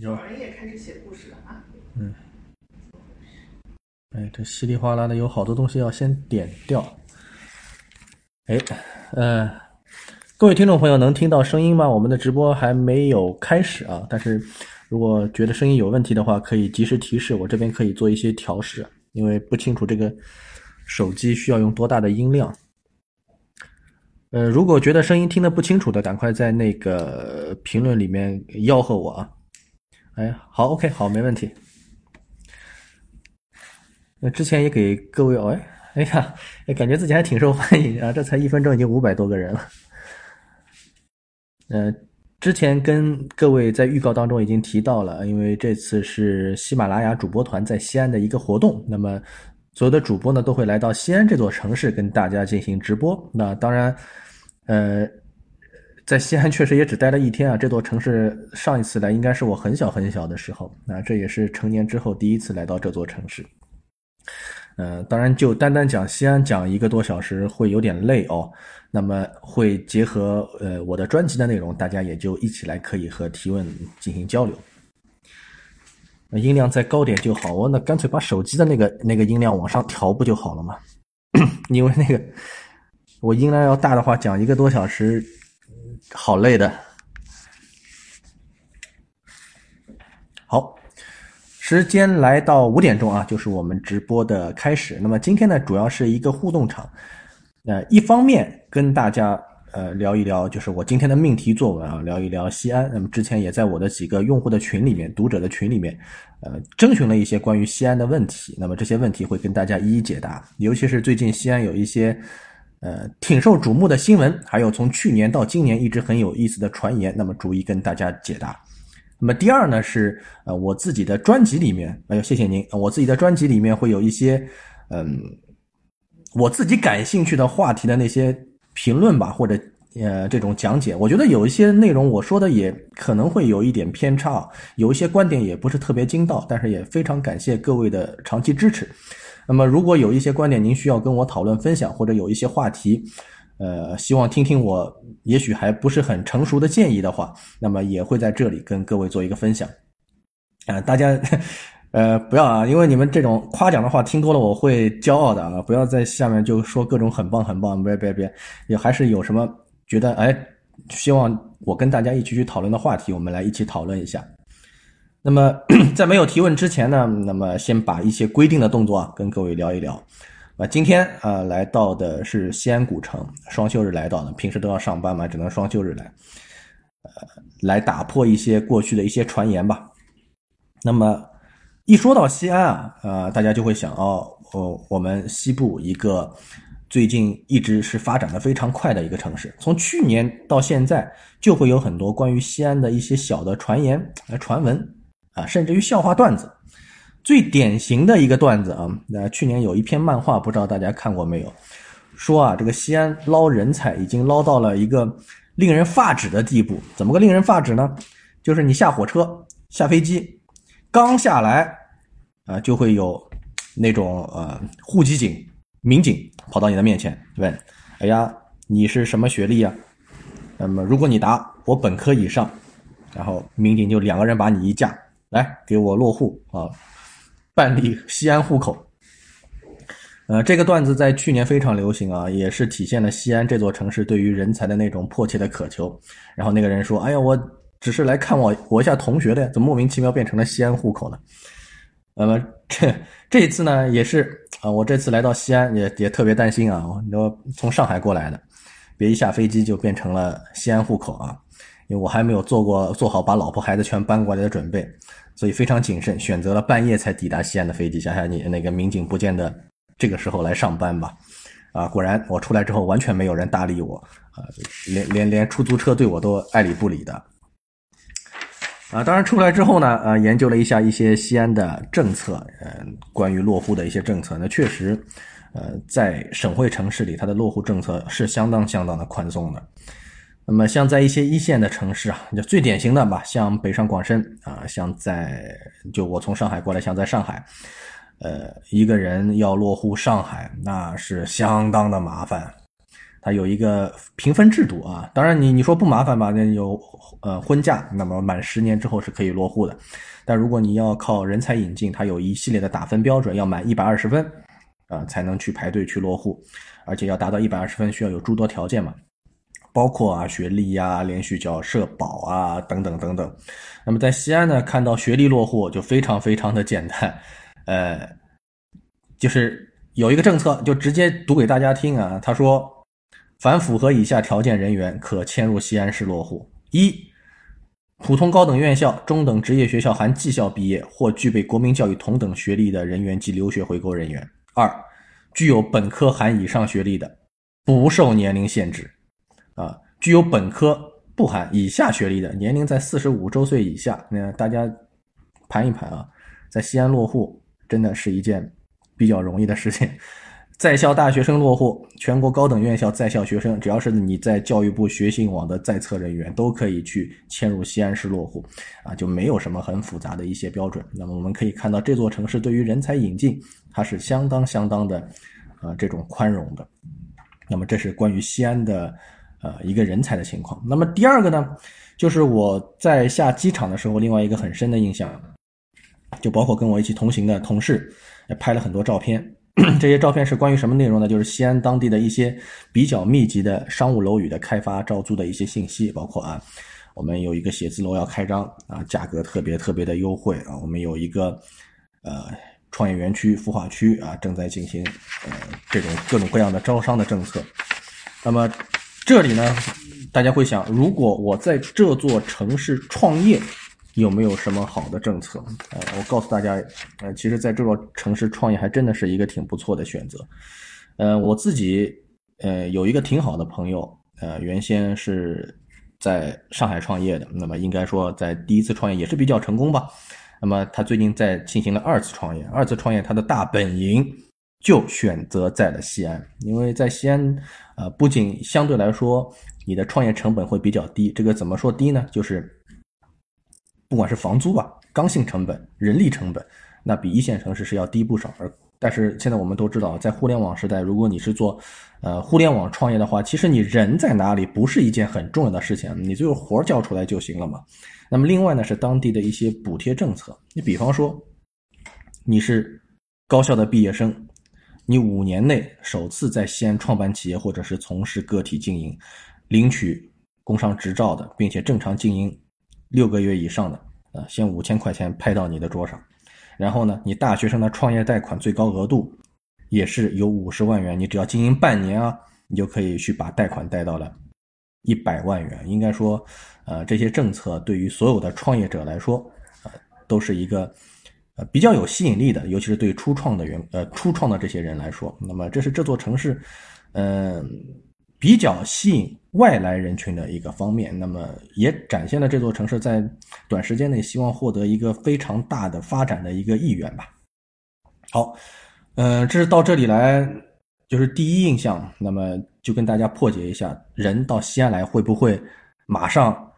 有人也开始写故事了啊。嗯。哎，这稀里哗啦的有好多东西要先点掉。哎，呃，各位听众朋友能听到声音吗？我们的直播还没有开始啊，但是如果觉得声音有问题的话，可以及时提示，我这边可以做一些调试，因为不清楚这个手机需要用多大的音量。呃，如果觉得声音听得不清楚的，赶快在那个评论里面吆喝我啊！哎，好，OK，好，没问题。那之前也给各位，哎，哎呀，感觉自己还挺受欢迎啊！这才一分钟，已经五百多个人了。呃，之前跟各位在预告当中已经提到了，因为这次是喜马拉雅主播团在西安的一个活动，那么。所有的主播呢都会来到西安这座城市跟大家进行直播。那当然，呃，在西安确实也只待了一天啊。这座城市上一次来应该是我很小很小的时候，那这也是成年之后第一次来到这座城市。呃，当然就单单讲西安讲一个多小时会有点累哦。那么会结合呃我的专辑的内容，大家也就一起来可以和提问进行交流。音量再高点就好，我那干脆把手机的那个那个音量往上调不就好了吗？因为那个我音量要大的话，讲一个多小时，好累的。好，时间来到五点钟啊，就是我们直播的开始。那么今天呢，主要是一个互动场，呃，一方面跟大家。呃，聊一聊就是我今天的命题作文啊，聊一聊西安。那么之前也在我的几个用户的群里面、读者的群里面，呃，征询了一些关于西安的问题。那么这些问题会跟大家一一解答。尤其是最近西安有一些呃挺受瞩目的新闻，还有从去年到今年一直很有意思的传言，那么逐一跟大家解答。那么第二呢是呃我自己的专辑里面，哎呦谢谢您，我自己的专辑里面会有一些嗯我自己感兴趣的话题的那些。评论吧，或者呃这种讲解，我觉得有一些内容我说的也可能会有一点偏差，有一些观点也不是特别精到，但是也非常感谢各位的长期支持。那么如果有一些观点您需要跟我讨论分享，或者有一些话题，呃希望听听我也许还不是很成熟的建议的话，那么也会在这里跟各位做一个分享。啊，大家。呃，不要啊，因为你们这种夸奖的话听多了，我会骄傲的啊！不要在下面就说各种很棒很棒，别别别，也还是有什么觉得哎，希望我跟大家一起去讨论的话题，我们来一起讨论一下。那么 在没有提问之前呢，那么先把一些规定的动作啊跟各位聊一聊。啊，今天啊来到的是西安古城，双休日来到的，平时都要上班嘛，只能双休日来，呃，来打破一些过去的一些传言吧。那么。一说到西安啊，呃，大家就会想哦，哦，我们西部一个最近一直是发展的非常快的一个城市，从去年到现在，就会有很多关于西安的一些小的传言、传闻啊，甚至于笑话段子。最典型的一个段子啊，那去年有一篇漫画，不知道大家看过没有？说啊，这个西安捞人才已经捞到了一个令人发指的地步。怎么个令人发指呢？就是你下火车、下飞机。刚下来，啊，就会有那种呃户籍警、民警跑到你的面前问：“哎呀，你是什么学历呀？”那么如果你答我本科以上，然后民警就两个人把你一架，来给我落户啊，办理西安户口。呃，这个段子在去年非常流行啊，也是体现了西安这座城市对于人才的那种迫切的渴求。然后那个人说：“哎呀，我。”只是来看我我一下同学的，怎么莫名其妙变成了西安户口呢？那么这这一次呢，也是啊，我这次来到西安也也特别担心啊，我从上海过来的，别一下飞机就变成了西安户口啊，因为我还没有做过做好把老婆孩子全搬过来的准备，所以非常谨慎，选择了半夜才抵达西安的飞机。想想你那个民警不见得这个时候来上班吧？啊，果然我出来之后完全没有人搭理我啊，连连连出租车对我都爱理不理的。啊，当然出来之后呢，呃，研究了一下一些西安的政策，嗯，关于落户的一些政策，那确实，呃，在省会城市里，它的落户政策是相当相当的宽松的。那么，像在一些一线的城市啊，就最典型的吧，像北上广深啊，像在就我从上海过来，像在上海，呃，一个人要落户上海，那是相当的麻烦。它有一个评分制度啊。当然你你说不麻烦吧？那有呃婚假，那么满十年之后是可以落户的。但如果你要靠人才引进，它有一系列的打分标准，要满一百二十分啊才能去排队去落户，而且要达到一百二十分需要有诸多条件嘛。包括啊学历呀、连续缴社保啊等等等等。那么在西安呢，看到学历落户就非常非常的简单，呃，就是有一个政策，就直接读给大家听啊。他说，凡符合以下条件人员可迁入西安市落户：一、普通高等院校、中等职业学校含技校毕业或具备国民教育同等学历的人员及留学回国人员；二、具有本科含以上学历的，不受年龄限制。啊，具有本科不含以下学历的，年龄在四十五周岁以下，那大家盘一盘啊，在西安落户真的是一件比较容易的事情。在校大学生落户，全国高等院校在校学生，只要是你在教育部学信网的在册人员，都可以去迁入西安市落户，啊，就没有什么很复杂的一些标准。那么我们可以看到，这座城市对于人才引进，它是相当相当的，啊，这种宽容的。那么这是关于西安的。呃，一个人才的情况。那么第二个呢，就是我在下机场的时候，另外一个很深的印象，就包括跟我一起同行的同事也拍了很多照片。这些照片是关于什么内容呢？就是西安当地的一些比较密集的商务楼宇的开发招租的一些信息，包括啊，我们有一个写字楼要开张啊，价格特别特别的优惠啊，我们有一个呃创业园区孵化区啊，正在进行呃这种各种各样的招商的政策。那么。这里呢，大家会想，如果我在这座城市创业，有没有什么好的政策？呃，我告诉大家，呃，其实在这座城市创业还真的是一个挺不错的选择。呃，我自己呃有一个挺好的朋友，呃，原先是在上海创业的，那么应该说在第一次创业也是比较成功吧。那么他最近在进行了二次创业，二次创业他的大本营。就选择在了西安，因为在西安，呃，不仅相对来说你的创业成本会比较低，这个怎么说低呢？就是不管是房租吧、刚性成本、人力成本，那比一线城市是要低不少。而但是现在我们都知道，在互联网时代，如果你是做呃互联网创业的话，其实你人在哪里不是一件很重要的事情，你最后活交出来就行了嘛。那么另外呢，是当地的一些补贴政策，你比方说你是高校的毕业生。你五年内首次在西安创办企业，或者是从事个体经营，领取工商执照的，并且正常经营六个月以上的，啊，先五千块钱拍到你的桌上。然后呢，你大学生的创业贷款最高额度也是有五十万元，你只要经营半年啊，你就可以去把贷款贷到了一百万元。应该说，呃，这些政策对于所有的创业者来说，呃，都是一个。呃，比较有吸引力的，尤其是对初创的员呃初创的这些人来说，那么这是这座城市，嗯，比较吸引外来人群的一个方面。那么也展现了这座城市在短时间内希望获得一个非常大的发展的一个意愿吧。好，嗯，这是到这里来就是第一印象。那么就跟大家破解一下，人到西安来会不会马上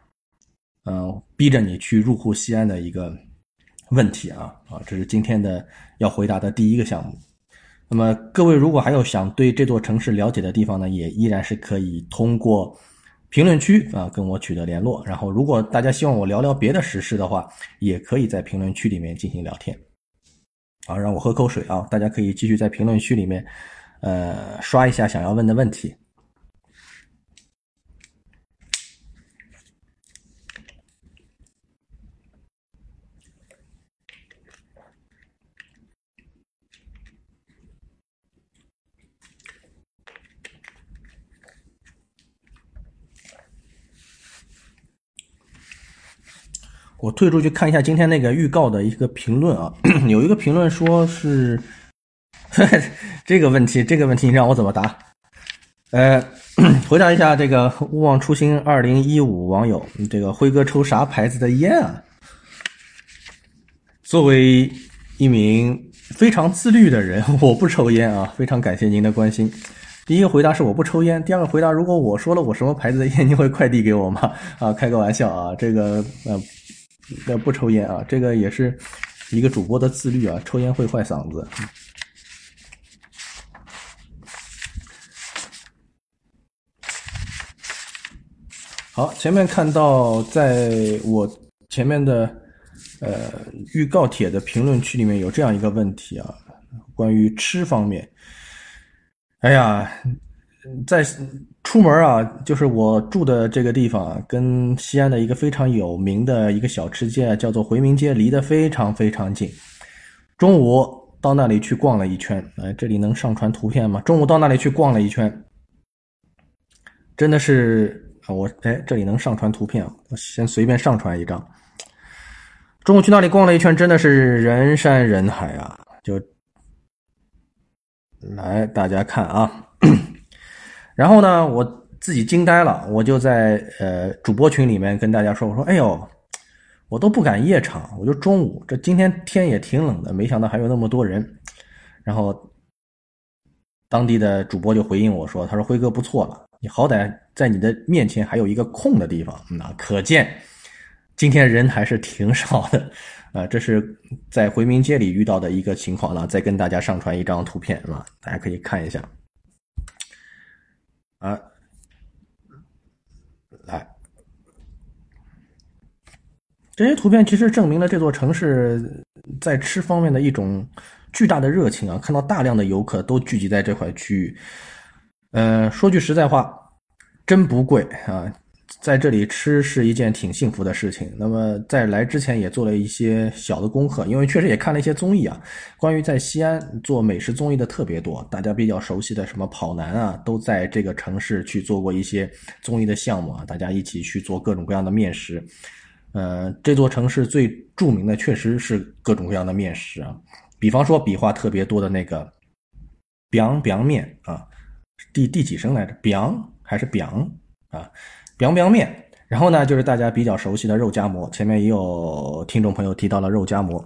嗯逼着你去入户西安的一个。问题啊啊，这是今天的要回答的第一个项目。那么各位如果还有想对这座城市了解的地方呢，也依然是可以通过评论区啊跟我取得联络。然后如果大家希望我聊聊别的实事的话，也可以在评论区里面进行聊天。好，让我喝口水啊，大家可以继续在评论区里面呃刷一下想要问的问题。我退出去看一下今天那个预告的一个评论啊，有一个评论说是 这个问题，这个问题你让我怎么答？呃，回答一下这个勿忘初心二零一五网友，这个辉哥抽啥牌子的烟啊？作为一名非常自律的人，我不抽烟啊，非常感谢您的关心。第一个回答是我不抽烟，第二个回答如果我说了我什么牌子的烟，你会快递给我吗？啊，开个玩笑啊，这个呃。要，不抽烟啊，这个也是一个主播的自律啊，抽烟会坏嗓子。好，前面看到在我前面的呃预告帖的评论区里面有这样一个问题啊，关于吃方面。哎呀，在出门啊，就是我住的这个地方，跟西安的一个非常有名的一个小吃街叫做回民街，离得非常非常近。中午到那里去逛了一圈，哎，这里能上传图片吗？中午到那里去逛了一圈，真的是，我哎，这里能上传图片，我先随便上传一张。中午去那里逛了一圈，真的是人山人海啊，就。来，大家看啊，然后呢，我自己惊呆了，我就在呃主播群里面跟大家说，我说，哎呦，我都不敢夜场，我就中午，这今天天也挺冷的，没想到还有那么多人。然后当地的主播就回应我说，他说辉哥不错了，你好歹在你的面前还有一个空的地方，那可见今天人还是挺少的。啊，这是在回民街里遇到的一个情况了，再跟大家上传一张图片，是吧？大家可以看一下。啊，来，这些图片其实证明了这座城市在吃方面的一种巨大的热情啊！看到大量的游客都聚集在这块区域，呃，说句实在话，真不贵啊。在这里吃是一件挺幸福的事情。那么在来之前也做了一些小的功课，因为确实也看了一些综艺啊。关于在西安做美食综艺的特别多，大家比较熟悉的什么跑男啊，都在这个城市去做过一些综艺的项目啊。大家一起去做各种各样的面食。呃，这座城市最著名的确实是各种各样的面食啊。比方说笔画特别多的那个 biang biang 面啊，第第几声来着？biang 还是 biang 啊？biang biang 面，然后呢，就是大家比较熟悉的肉夹馍。前面也有听众朋友提到了肉夹馍。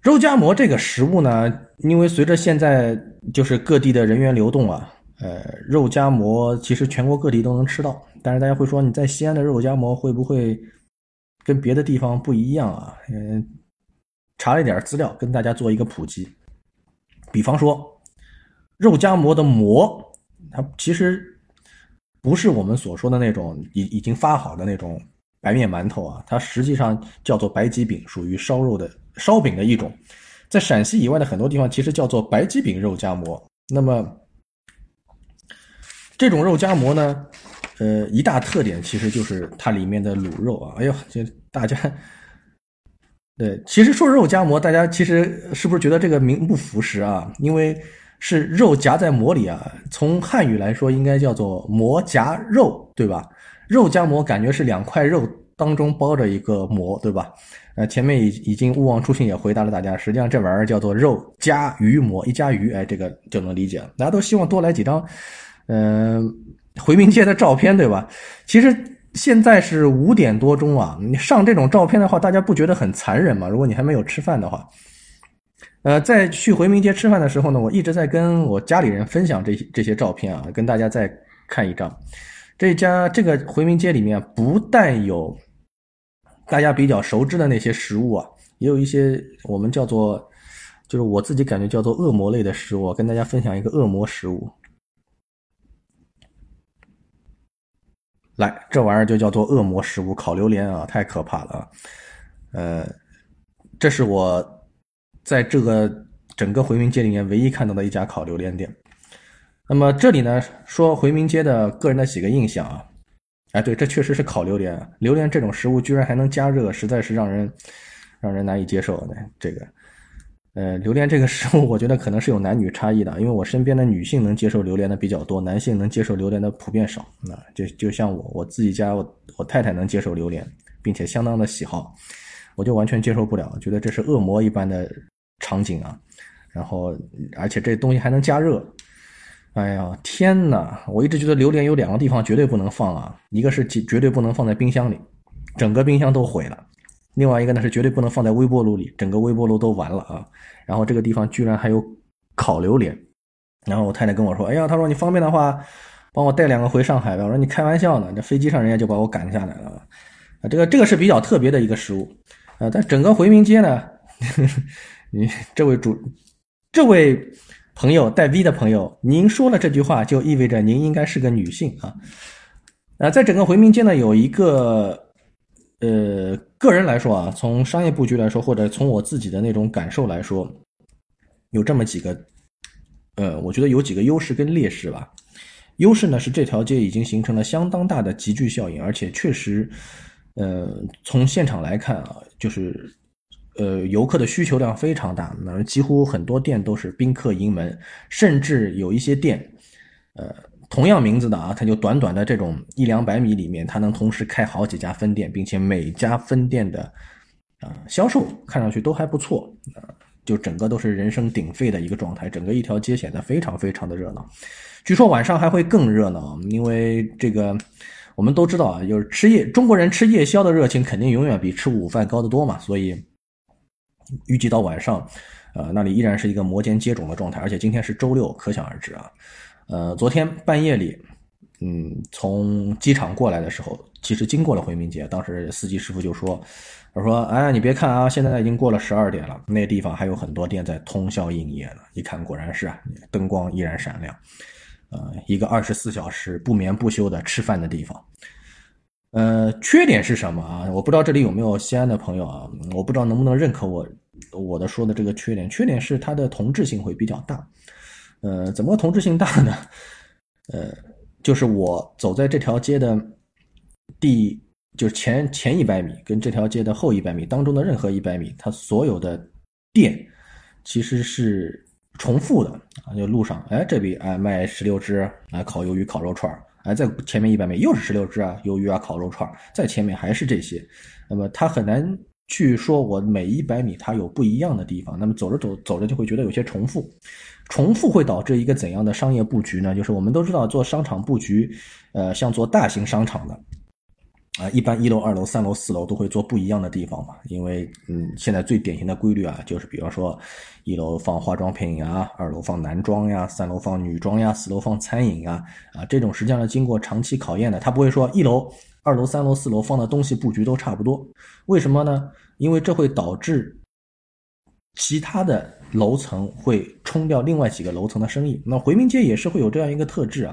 肉夹馍这个食物呢，因为随着现在就是各地的人员流动啊，呃，肉夹馍其实全国各地都能吃到。但是大家会说，你在西安的肉夹馍会不会跟别的地方不一样啊？嗯，查了一点资料，跟大家做一个普及。比方说，肉夹馍的馍，它其实。不是我们所说的那种已已经发好的那种白面馒头啊，它实际上叫做白吉饼，属于烧肉的烧饼的一种。在陕西以外的很多地方，其实叫做白吉饼肉夹馍。那么这种肉夹馍呢，呃，一大特点其实就是它里面的卤肉啊。哎呦，这大家对，其实说肉夹馍，大家其实是不是觉得这个名不符实啊？因为是肉夹在馍里啊，从汉语来说应该叫做馍夹肉，对吧？肉夹馍感觉是两块肉当中包着一个馍，对吧？呃，前面已已经勿忘初心也回答了大家，实际上这玩意儿叫做肉夹鱼馍，一夹鱼，哎，这个就能理解了。大家都希望多来几张，嗯，回民街的照片，对吧？其实现在是五点多钟啊，你上这种照片的话，大家不觉得很残忍吗？如果你还没有吃饭的话。呃，在去回民街吃饭的时候呢，我一直在跟我家里人分享这些这些照片啊，跟大家再看一张。这家这个回民街里面不但有大家比较熟知的那些食物啊，也有一些我们叫做，就是我自己感觉叫做恶魔类的食物。跟大家分享一个恶魔食物，来，这玩意儿就叫做恶魔食物——烤榴莲啊，太可怕了啊！呃，这是我。在这个整个回民街里面，唯一看到的一家烤榴莲店。那么这里呢，说回民街的个人的几个印象啊，哎，对，这确实是烤榴莲。榴莲这种食物居然还能加热，实在是让人让人难以接受的。这个，呃，榴莲这个食物，我觉得可能是有男女差异的，因为我身边的女性能接受榴莲的比较多，男性能接受榴莲的普遍少。那就就像我，我自己家我我太太能接受榴莲，并且相当的喜好，我就完全接受不了，觉得这是恶魔一般的。场景啊，然后而且这东西还能加热，哎呀天哪！我一直觉得榴莲有两个地方绝对不能放啊，一个是绝对不能放在冰箱里，整个冰箱都毁了；另外一个呢是绝对不能放在微波炉里，整个微波炉都完了啊。然后这个地方居然还有烤榴莲，然后我太太跟我说：“哎呀，她说你方便的话，帮我带两个回上海吧。”我说：“你开玩笑呢，这飞机上人家就把我赶下来了啊。”这个这个是比较特别的一个食物啊，但整个回民街呢。你这位主，这位朋友带 V 的朋友，您说了这句话，就意味着您应该是个女性啊。啊，在整个回民街呢，有一个呃，个人来说啊，从商业布局来说，或者从我自己的那种感受来说，有这么几个，呃，我觉得有几个优势跟劣势吧。优势呢是这条街已经形成了相当大的集聚效应，而且确实，呃，从现场来看啊，就是呃，游客的需求量非常大，那几乎很多店都是宾客盈门，甚至有一些店，呃。同样名字的啊，它就短短的这种一两百米里面，它能同时开好几家分店，并且每家分店的啊销售看上去都还不错啊，就整个都是人声鼎沸的一个状态，整个一条街显得非常非常的热闹。据说晚上还会更热闹，因为这个我们都知道啊，就是吃夜中国人吃夜宵的热情肯定永远比吃午饭高得多嘛，所以预计到晚上，呃，那里依然是一个摩肩接踵的状态，而且今天是周六，可想而知啊。呃，昨天半夜里，嗯，从机场过来的时候，其实经过了回民街。当时司机师傅就说：“他说，哎，你别看啊，现在已经过了十二点了，那地方还有很多店在通宵营业呢。一看，果然是啊，灯光依然闪亮，呃，一个二十四小时不眠不休的吃饭的地方。呃，缺点是什么啊？我不知道这里有没有西安的朋友啊？我不知道能不能认可我我的说的这个缺点。缺点是它的同质性会比较大。”呃，怎么个同质性大呢？呃，就是我走在这条街的第，就是前前一百米跟这条街的后一百米当中的任何一百米，它所有的店其实是重复的啊。就路上，哎，这里哎卖十六只啊烤鱿鱼、烤肉串还，在前面一百米又是石榴汁啊鱿鱼啊烤肉串在前面还是这些，那么他很难去说我每一百米它有不一样的地方，那么走着走走着就会觉得有些重复。重复会导致一个怎样的商业布局呢？就是我们都知道，做商场布局，呃，像做大型商场的，啊，一般一楼、二楼、三楼、四楼都会做不一样的地方嘛。因为，嗯，现在最典型的规律啊，就是比方说，一楼放化妆品啊，二楼放男装呀，三楼放女装呀，四楼放餐饮啊，啊，这种实际上是经过长期考验的，它不会说一楼、二楼、三楼、四楼放的东西布局都差不多。为什么呢？因为这会导致其他的。楼层会冲掉另外几个楼层的生意，那回民街也是会有这样一个特质啊，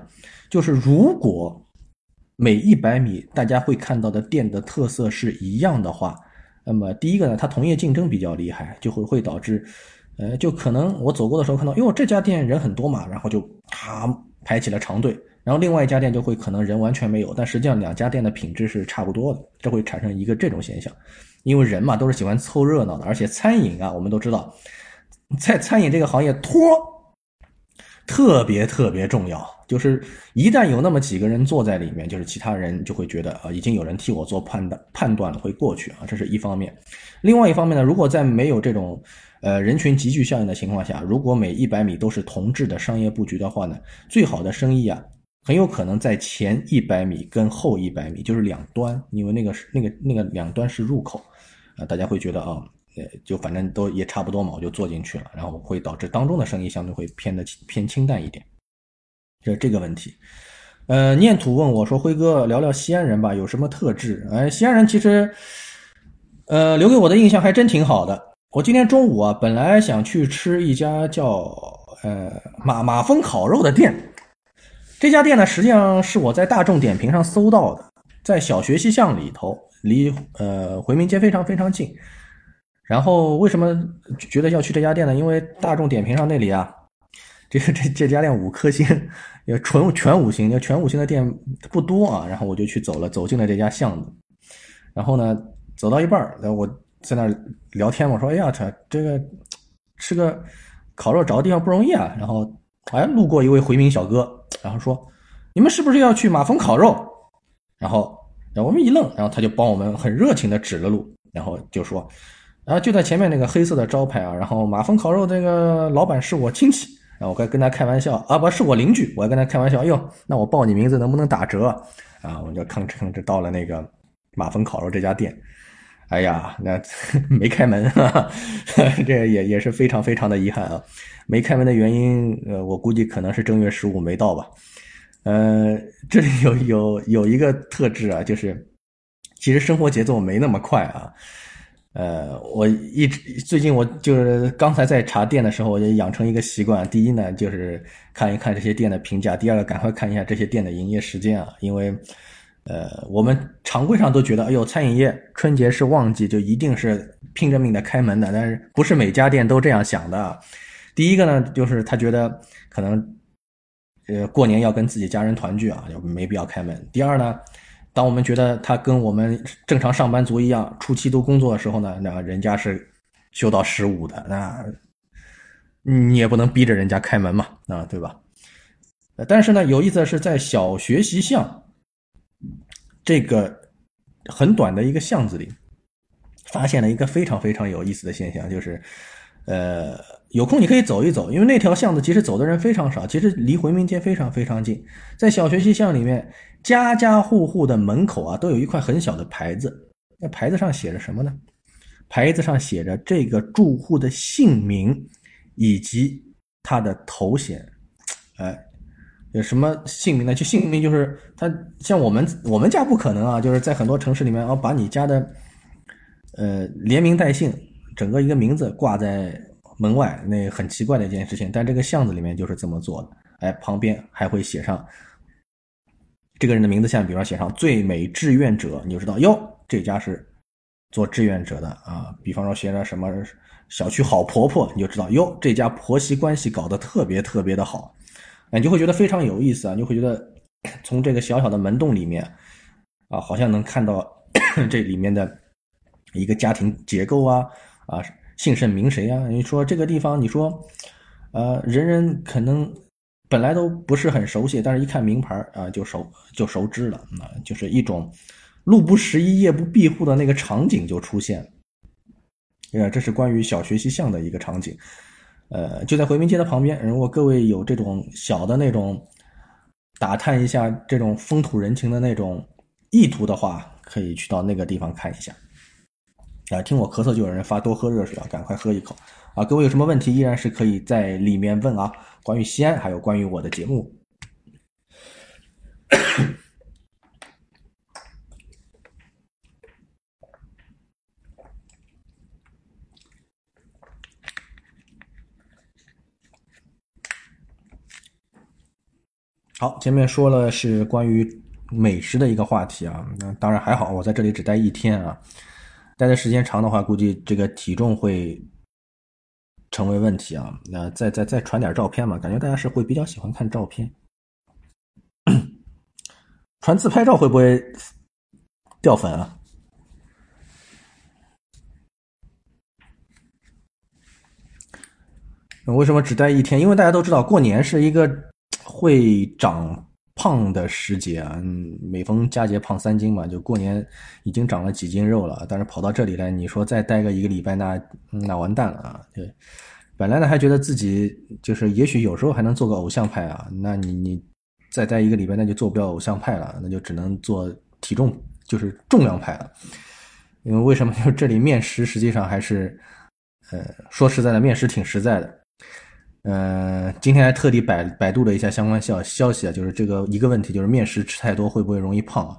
就是如果每一百米大家会看到的店的特色是一样的话，那么第一个呢，它同业竞争比较厉害，就会会导致，呃，就可能我走过的时候看到，哟，这家店人很多嘛，然后就啊排起了长队，然后另外一家店就会可能人完全没有，但实际上两家店的品质是差不多的，这会产生一个这种现象，因为人嘛都是喜欢凑热闹的，而且餐饮啊，我们都知道。在餐饮这个行业，托特别特别重要。就是一旦有那么几个人坐在里面，就是其他人就会觉得啊，已经有人替我做判断判断了，会过去啊。这是一方面。另外一方面呢，如果在没有这种呃人群集聚效应的情况下，如果每一百米都是同质的商业布局的话呢，最好的生意啊，很有可能在前一百米跟后一百米，就是两端，因为那个是那个那个两端是入口啊，大家会觉得啊。呃，就反正都也差不多嘛，我就做进去了，然后会导致当中的生意相对会偏的偏清淡一点，这这个问题。呃，念土问我说：“辉哥，聊聊西安人吧，有什么特质？”哎，西安人其实，呃，留给我的印象还真挺好的。我今天中午啊，本来想去吃一家叫呃马马蜂烤肉的店，这家店呢，实际上是我在大众点评上搜到的，在小学西巷里头，离呃回民街非常非常近。然后为什么觉得要去这家店呢？因为大众点评上那里啊，这这这家店五颗星，也纯全五星，全五星的店不多啊。然后我就去走了，走进了这家巷子。然后呢，走到一半儿，然后我在那儿聊天我说：“哎呀，这这个吃个烤肉找个地方不容易啊。”然后哎，路过一位回民小哥，然后说：“你们是不是要去马蜂烤肉？”然后我们一愣，然后他就帮我们很热情的指了路，然后就说。然后就在前面那个黑色的招牌啊，然后马蜂烤肉这个老板是我亲戚，然后我该跟他开玩笑啊，不是我邻居，我还跟他开玩笑，哟，那我报你名字能不能打折啊？我就吭哧吭哧到了那个马蜂烤肉这家店，哎呀，那 没开门，这也也是非常非常的遗憾啊，没开门的原因，呃，我估计可能是正月十五没到吧，呃，这里有有有一个特质啊，就是其实生活节奏没那么快啊。呃，我一直最近我就是刚才在查店的时候，我就养成一个习惯。第一呢，就是看一看这些店的评价；第二个，赶快看一下这些店的营业时间啊，因为，呃，我们常规上都觉得，哎呦，餐饮业春节是旺季，就一定是拼着命的开门的。但是不是每家店都这样想的？第一个呢，就是他觉得可能，呃，过年要跟自己家人团聚啊，就没必要开门。第二呢，当我们觉得他跟我们正常上班族一样，初期都工作的时候呢，那人家是休到十五的，那你也不能逼着人家开门嘛，啊，对吧？但是呢，有意思的是，在小学习巷。这个很短的一个巷子里，发现了一个非常非常有意思的现象，就是，呃，有空你可以走一走，因为那条巷子其实走的人非常少，其实离回民街非常非常近。在小学习巷里面，家家户户的门口啊，都有一块很小的牌子，那牌子上写着什么呢？牌子上写着这个住户的姓名以及他的头衔，哎。有什么姓名呢？就姓名就是他，像我们我们家不可能啊，就是在很多城市里面啊，把你家的呃连名带姓，整个一个名字挂在门外，那很奇怪的一件事情。但这个巷子里面就是这么做的，哎，旁边还会写上这个人的名字，像比方写上最美志愿者，你就知道哟，这家是做志愿者的啊。比方说写着什么小区好婆婆，你就知道哟，这家婆媳关系搞得特别特别的好。你就会觉得非常有意思啊！你就会觉得从这个小小的门洞里面啊，好像能看到 这里面的一个家庭结构啊啊，姓甚名谁啊？你说这个地方，你说呃，人人可能本来都不是很熟悉，但是一看名牌啊，就熟就熟知了啊，就是一种路不拾遗、夜不闭户的那个场景就出现了。呃，这是关于小学习巷的一个场景。呃，就在回民街的旁边。如果各位有这种小的那种打探一下这种风土人情的那种意图的话，可以去到那个地方看一下。啊，听我咳嗽就有人发多喝热水啊，赶快喝一口啊！各位有什么问题，依然是可以在里面问啊，关于西安，还有关于我的节目。好，前面说了是关于美食的一个话题啊，那当然还好，我在这里只待一天啊，待的时间长的话，估计这个体重会成为问题啊。那再再再传点照片嘛，感觉大家是会比较喜欢看照片，传自拍照会不会掉粉啊？为什么只待一天？因为大家都知道过年是一个。会长胖的时节啊，每逢佳节胖三斤嘛，就过年已经长了几斤肉了，但是跑到这里来，你说再待个一个礼拜，那那完蛋了啊！对，本来呢还觉得自己就是也许有时候还能做个偶像派啊，那你你再待一个礼拜，那就做不了偶像派了，那就只能做体重就是重量派了。因为为什么？就是这里面食实际上还是，呃，说实在的，面食挺实在的。呃，今天还特地百百度了一下相关消消息啊，就是这个一个问题，就是面食吃太多会不会容易胖啊？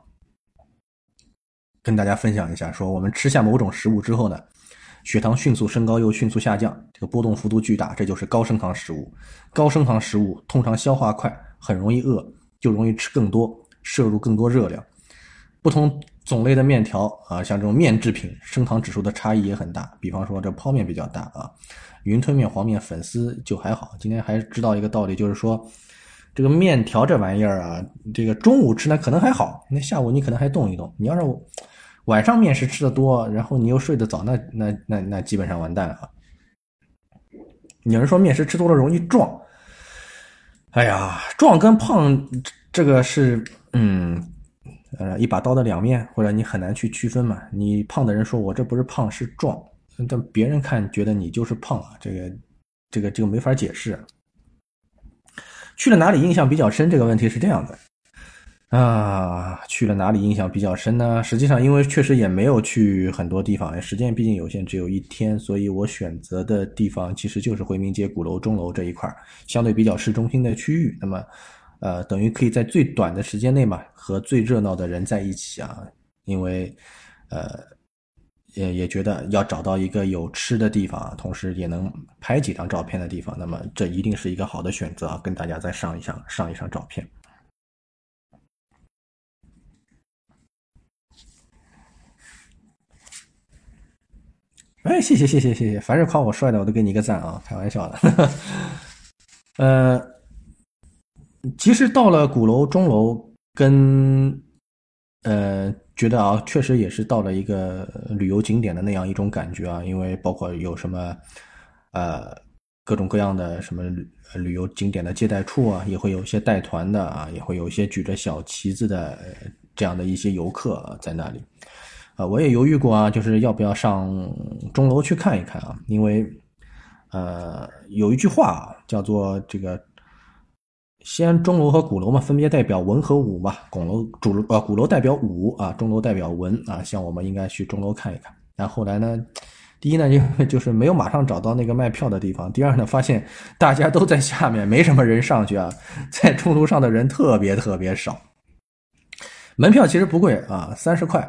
跟大家分享一下，说我们吃下某种食物之后呢，血糖迅速升高又迅速下降，这个波动幅度巨大，这就是高升糖食物。高升糖食物通常消化快，很容易饿，就容易吃更多，摄入更多热量。不同种类的面条啊，像这种面制品，升糖指数的差异也很大。比方说这泡面比较大啊。云吞面、黄面、粉丝就还好。今天还知道一个道理，就是说，这个面条这玩意儿啊，这个中午吃呢可能还好，那下午你可能还动一动。你要是晚上面食吃的多，然后你又睡得早，那那那那基本上完蛋了。有人说面食吃多了容易壮，哎呀，壮跟胖这个是嗯呃一把刀的两面，或者你很难去区分嘛。你胖的人说我这不是胖是壮。但别人看觉得你就是胖啊，这个，这个，这个没法解释。去了哪里印象比较深？这个问题是这样的啊，去了哪里印象比较深呢？实际上，因为确实也没有去很多地方，时间毕竟有限，只有一天，所以我选择的地方其实就是回民街鼓楼、钟楼这一块相对比较市中心的区域。那么，呃，等于可以在最短的时间内嘛，和最热闹的人在一起啊，因为，呃。也也觉得要找到一个有吃的地方同时也能拍几张照片的地方那么这一定是一个好的选择啊跟大家再上一上上一上照片。哎谢谢谢谢谢谢凡是夸我帅的我都给你一个赞啊开玩笑的。呃其实到了鼓楼钟楼跟呃觉得啊，确实也是到了一个旅游景点的那样一种感觉啊，因为包括有什么呃各种各样的什么旅游景点的接待处啊，也会有一些带团的啊，也会有一些举着小旗子的这样的一些游客在那里。啊，我也犹豫过啊，就是要不要上钟楼去看一看啊？因为，呃，有一句话叫做这个西安钟楼和鼓楼嘛，分别代表文和武嘛。拱楼主呃鼓楼代表武啊，钟楼代表文啊。像我们应该去钟楼看一看。但后来呢，第一呢，因为就是没有马上找到那个卖票的地方；第二呢，发现大家都在下面，没什么人上去啊，在钟楼上的人特别特别少。门票其实不贵啊，三十块。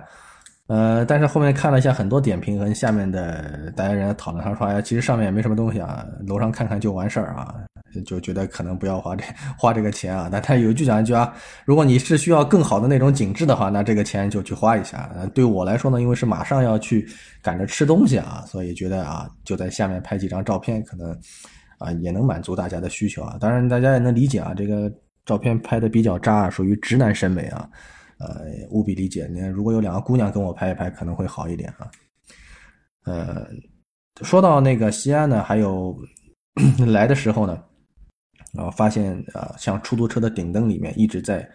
呃，但是后面看了一下很多点评和下面的大家人讨论，他说：“哎，其实上面也没什么东西啊，楼上看看就完事儿啊。”就觉得可能不要花这 花这个钱啊。但他有一句讲一句啊，如果你是需要更好的那种景致的话，那这个钱就去花一下。对我来说呢，因为是马上要去赶着吃东西啊，所以觉得啊，就在下面拍几张照片，可能啊也能满足大家的需求啊。当然大家也能理解啊，这个照片拍的比较渣，属于直男审美啊。呃，务必理解。你看，如果有两个姑娘跟我拍一拍，可能会好一点啊。呃，说到那个西安呢，还有 来的时候呢，然后，发现啊，像出租车的顶灯里面一直在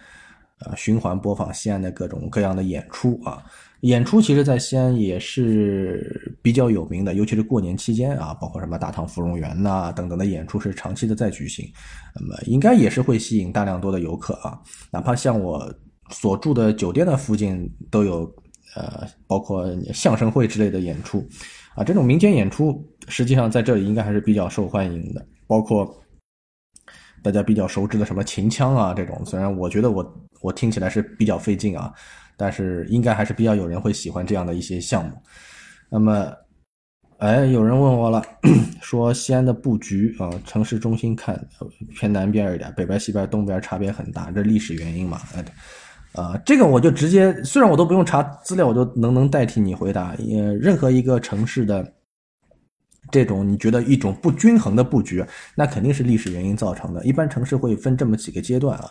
呃循环播放西安的各种各样的演出啊。演出其实，在西安也是比较有名的，尤其是过年期间啊，包括什么大唐芙蓉园呐等等的演出是长期的在举行。那么，应该也是会吸引大量多的游客啊，哪怕像我。所住的酒店的附近都有，呃，包括相声会之类的演出，啊，这种民间演出实际上在这里应该还是比较受欢迎的。包括大家比较熟知的什么秦腔啊这种，虽然我觉得我我听起来是比较费劲啊，但是应该还是比较有人会喜欢这样的一些项目。那么，哎，有人问我了，说西安的布局啊，城市中心看偏南边一点，北边、西边、东边差别很大，这历史原因嘛？哎。啊，这个我就直接，虽然我都不用查资料，我就能能代替你回答。也任何一个城市的这种你觉得一种不均衡的布局，那肯定是历史原因造成的。一般城市会分这么几个阶段啊，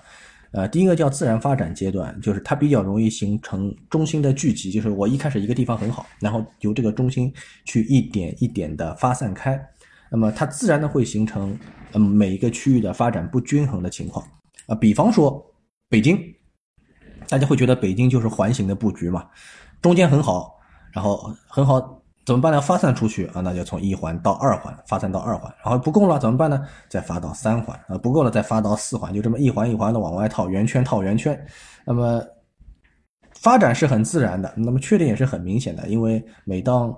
呃，第一个叫自然发展阶段，就是它比较容易形成中心的聚集，就是我一开始一个地方很好，然后由这个中心去一点一点的发散开，那么它自然的会形成嗯每一个区域的发展不均衡的情况啊，比方说北京。大家会觉得北京就是环形的布局嘛，中间很好，然后很好，怎么办呢？发散出去啊，那就从一环到二环，发散到二环，然后不够了怎么办呢？再发到三环啊，不够了再发到四环，就这么一环一环的往外套，圆圈套圆圈。那么发展是很自然的，那么缺点也是很明显的，因为每当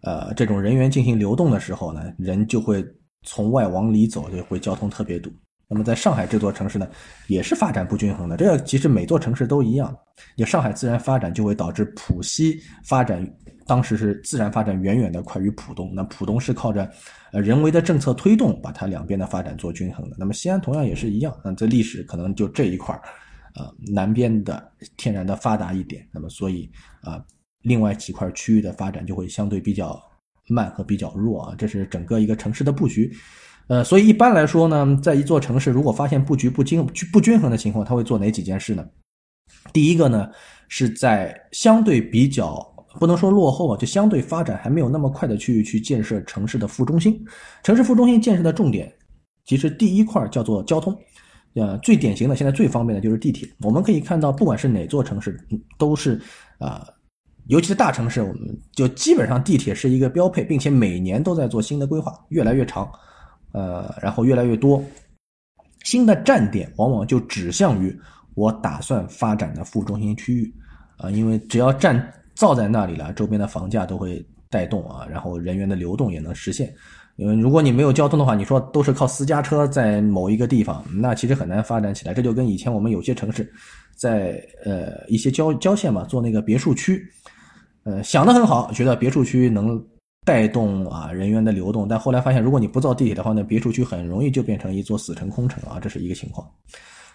呃这种人员进行流动的时候呢，人就会从外往里走，就会交通特别堵。那么在上海这座城市呢，也是发展不均衡的。这个其实每座城市都一样。你上海自然发展就会导致浦西发展，当时是自然发展远远的快于浦东。那浦东是靠着呃人为的政策推动，把它两边的发展做均衡的。那么西安同样也是一样。那这历史可能就这一块儿，呃南边的天然的发达一点。那么所以啊，另外几块区域的发展就会相对比较慢和比较弱啊。这是整个一个城市的布局。呃，所以一般来说呢，在一座城市，如果发现布局不均不均衡的情况，他会做哪几件事呢？第一个呢，是在相对比较不能说落后啊，就相对发展还没有那么快的区域去建设城市的副中心。城市副中心建设的重点，其实第一块叫做交通。呃，最典型的现在最方便的就是地铁。我们可以看到，不管是哪座城市，都是啊，尤其是大城市，我们就基本上地铁是一个标配，并且每年都在做新的规划，越来越长。呃，然后越来越多新的站点，往往就指向于我打算发展的副中心区域啊，因为只要站造在那里了，周边的房价都会带动啊，然后人员的流动也能实现。因为如果你没有交通的话，你说都是靠私家车在某一个地方，那其实很难发展起来。这就跟以前我们有些城市在呃一些郊郊县嘛，做那个别墅区，呃想的很好，觉得别墅区能。带动啊人员的流动，但后来发现，如果你不造地铁的话，那别墅区很容易就变成一座死城空城啊，这是一个情况。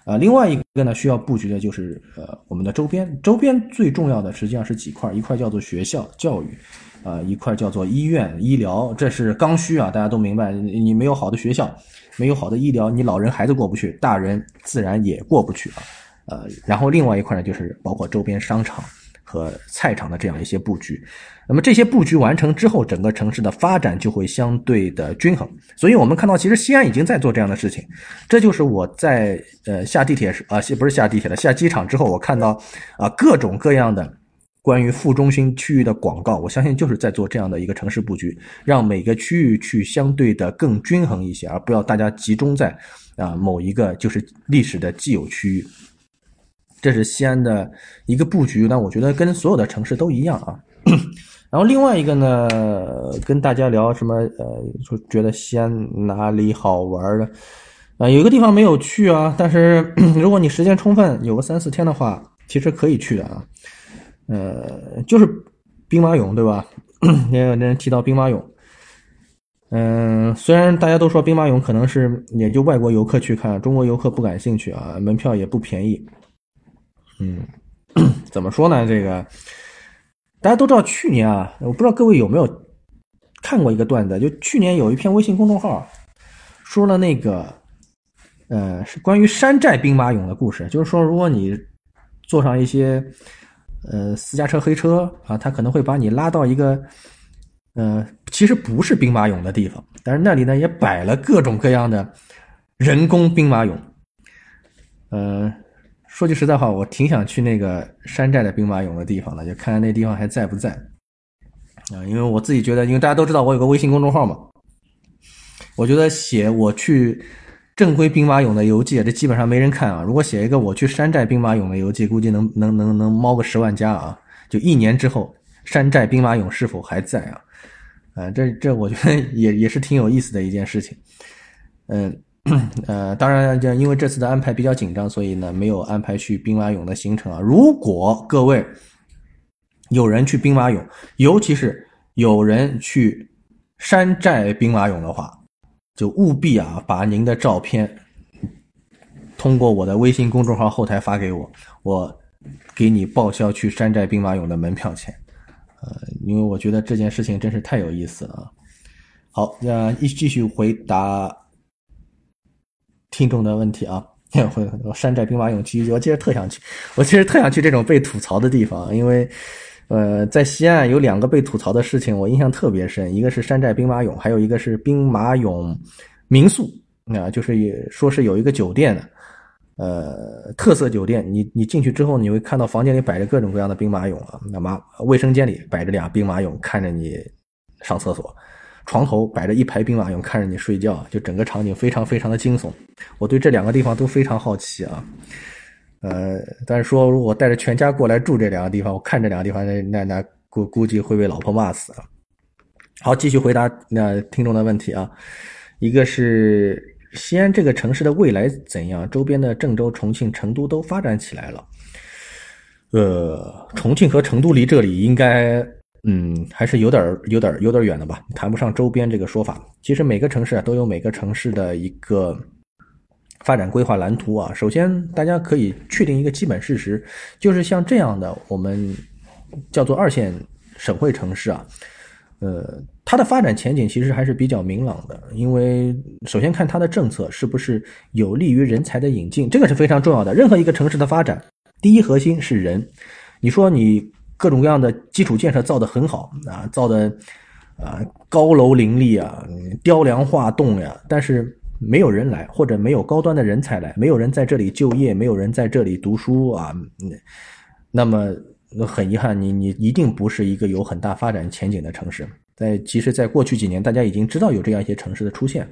呃，另外一个呢，需要布局的就是呃我们的周边，周边最重要的实际上是几块，一块叫做学校教育，呃，一块叫做医院医疗，这是刚需啊，大家都明白，你没有好的学校，没有好的医疗，你老人孩子过不去，大人自然也过不去啊，呃，然后另外一块呢，就是包括周边商场。和菜场的这样一些布局，那么这些布局完成之后，整个城市的发展就会相对的均衡。所以我们看到，其实西安已经在做这样的事情。这就是我在呃下地铁时啊，不是下地铁了，下机场之后，我看到啊各种各样的关于副中心区域的广告。我相信就是在做这样的一个城市布局，让每个区域去相对的更均衡一些，而不要大家集中在啊某一个就是历史的既有区域。这是西安的一个布局，那我觉得跟所有的城市都一样啊。然后另外一个呢，跟大家聊什么？呃，说觉得西安哪里好玩的？啊，有一个地方没有去啊，但是 如果你时间充分，有个三四天的话，其实可以去的啊。呃，就是兵马俑，对吧？也有人提到兵马俑。嗯，虽然大家都说兵马俑可能是也就外国游客去看，中国游客不感兴趣啊，门票也不便宜。嗯，怎么说呢？这个大家都知道，去年啊，我不知道各位有没有看过一个段子，就去年有一篇微信公众号说了那个，呃，是关于山寨兵马俑的故事。就是说，如果你坐上一些呃私家车、黑车啊，他可能会把你拉到一个呃其实不是兵马俑的地方，但是那里呢也摆了各种各样的人工兵马俑，呃。说句实在话，我挺想去那个山寨的兵马俑的地方的，就看看那地方还在不在啊。因为我自己觉得，因为大家都知道我有个微信公众号嘛，我觉得写我去正规兵马俑的游记，这基本上没人看啊。如果写一个我去山寨兵马俑的游记，估计能能能能猫个十万加啊。就一年之后，山寨兵马俑是否还在啊？啊，这这我觉得也也是挺有意思的一件事情，嗯。呃，当然，就因为这次的安排比较紧张，所以呢，没有安排去兵马俑的行程啊。如果各位有人去兵马俑，尤其是有人去山寨兵马俑的话，就务必啊，把您的照片通过我的微信公众号后台发给我，我给你报销去山寨兵马俑的门票钱。呃，因为我觉得这件事情真是太有意思了啊。好，那一继续回答。听众的问题啊，山寨兵马俑区，我其实特想去，我其实特想去这种被吐槽的地方，因为，呃，在西安有两个被吐槽的事情，我印象特别深，一个是山寨兵马俑，还有一个是兵马俑民宿，啊，就是也说是有一个酒店的，呃，特色酒店，你你进去之后，你会看到房间里摆着各种各样的兵马俑啊，那么卫生间里摆着俩兵马俑，看着你上厕所。床头摆着一排兵马俑，看着你睡觉，就整个场景非常非常的惊悚。我对这两个地方都非常好奇啊，呃，但是说如果带着全家过来住这两个地方，我看这两个地方，那那那估估计会被老婆骂死啊。好，继续回答那听众的问题啊，一个是西安这个城市的未来怎样？周边的郑州、重庆、成都都发展起来了，呃，重庆和成都离这里应该。嗯，还是有点有点有点远的吧，谈不上周边这个说法。其实每个城市啊都有每个城市的一个发展规划蓝图啊。首先，大家可以确定一个基本事实，就是像这样的我们叫做二线省会城市啊，呃，它的发展前景其实还是比较明朗的。因为首先看它的政策是不是有利于人才的引进，这个是非常重要的。任何一个城市的发展，第一核心是人。你说你。各种各样的基础建设造得很好啊，造的啊高楼林立啊，雕梁画栋呀，但是没有人来，或者没有高端的人才来，没有人在这里就业，没有人在这里读书啊，那么很遗憾，你你一定不是一个有很大发展前景的城市。在其实，在过去几年，大家已经知道有这样一些城市的出现，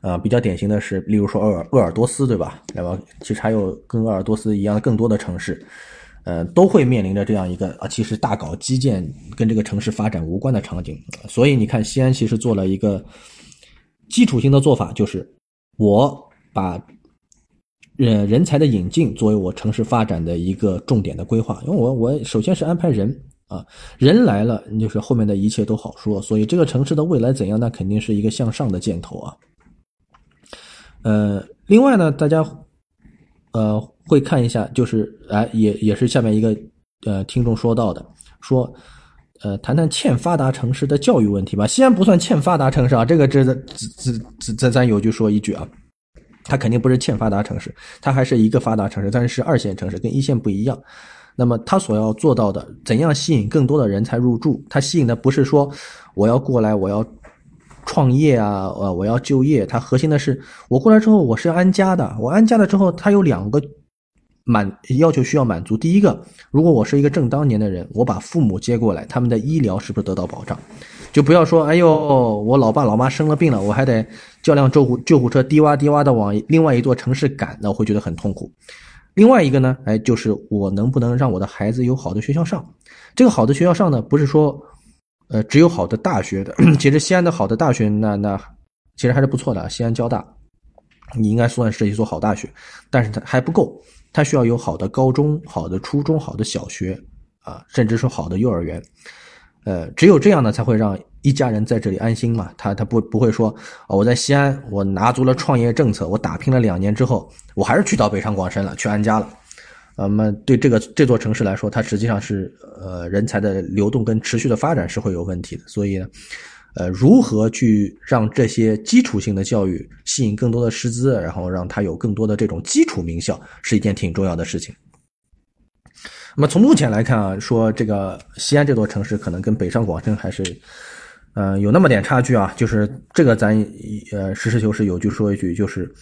啊，比较典型的是，例如说鄂尔鄂尔多斯，对吧？那么其实还有跟鄂尔多斯一样的更多的城市。呃，都会面临着这样一个啊，其实大搞基建跟这个城市发展无关的场景。所以你看，西安其实做了一个基础性的做法，就是我把呃人才的引进作为我城市发展的一个重点的规划。因为我我首先是安排人啊，人来了，就是后面的一切都好说。所以这个城市的未来怎样，那肯定是一个向上的箭头啊。呃，另外呢，大家呃会看一下，就是哎也也是下面一个呃听众说到的，说呃谈谈欠发达城市的教育问题吧。西安不算欠发达城市啊，这个这这这这咱有句说一句啊，它肯定不是欠发达城市，它还是一个发达城市，但是是二线城市，跟一线不一样。那么他所要做到的，怎样吸引更多的人才入住？他吸引的不是说我要过来，我要创业啊，呃，我要就业。他核心的是，我过来之后我是要安家的。我安家了之后，他有两个满要求需要满足。第一个，如果我是一个正当年的人，我把父母接过来，他们的医疗是不是得到保障？就不要说，哎呦，我老爸老妈生了病了，我还得叫辆救护救护车，滴哇滴哇的往另外一座城市赶，那我会觉得很痛苦。另外一个呢，哎，就是我能不能让我的孩子有好的学校上？这个好的学校上呢，不是说，呃，只有好的大学的。其实西安的好的大学，那那其实还是不错的。西安交大，你应该算是一所好大学，但是它还不够，他需要有好的高中、好的初中、好的小学啊，甚至说好的幼儿园。呃，只有这样呢，才会让一家人在这里安心嘛。他他不不会说，我在西安，我拿足了创业政策，我打拼了两年之后，我还是去到北上广深了，去安家了。那么对这个这座城市来说，它实际上是呃人才的流动跟持续的发展是会有问题的。所以呢，呃，如何去让这些基础性的教育吸引更多的师资，然后让它有更多的这种基础名校，是一件挺重要的事情。那么从目前来看啊，说这个西安这座城市可能跟北上广深还是，嗯，有那么点差距啊。就是这个咱呃实事求是有句说一句，就是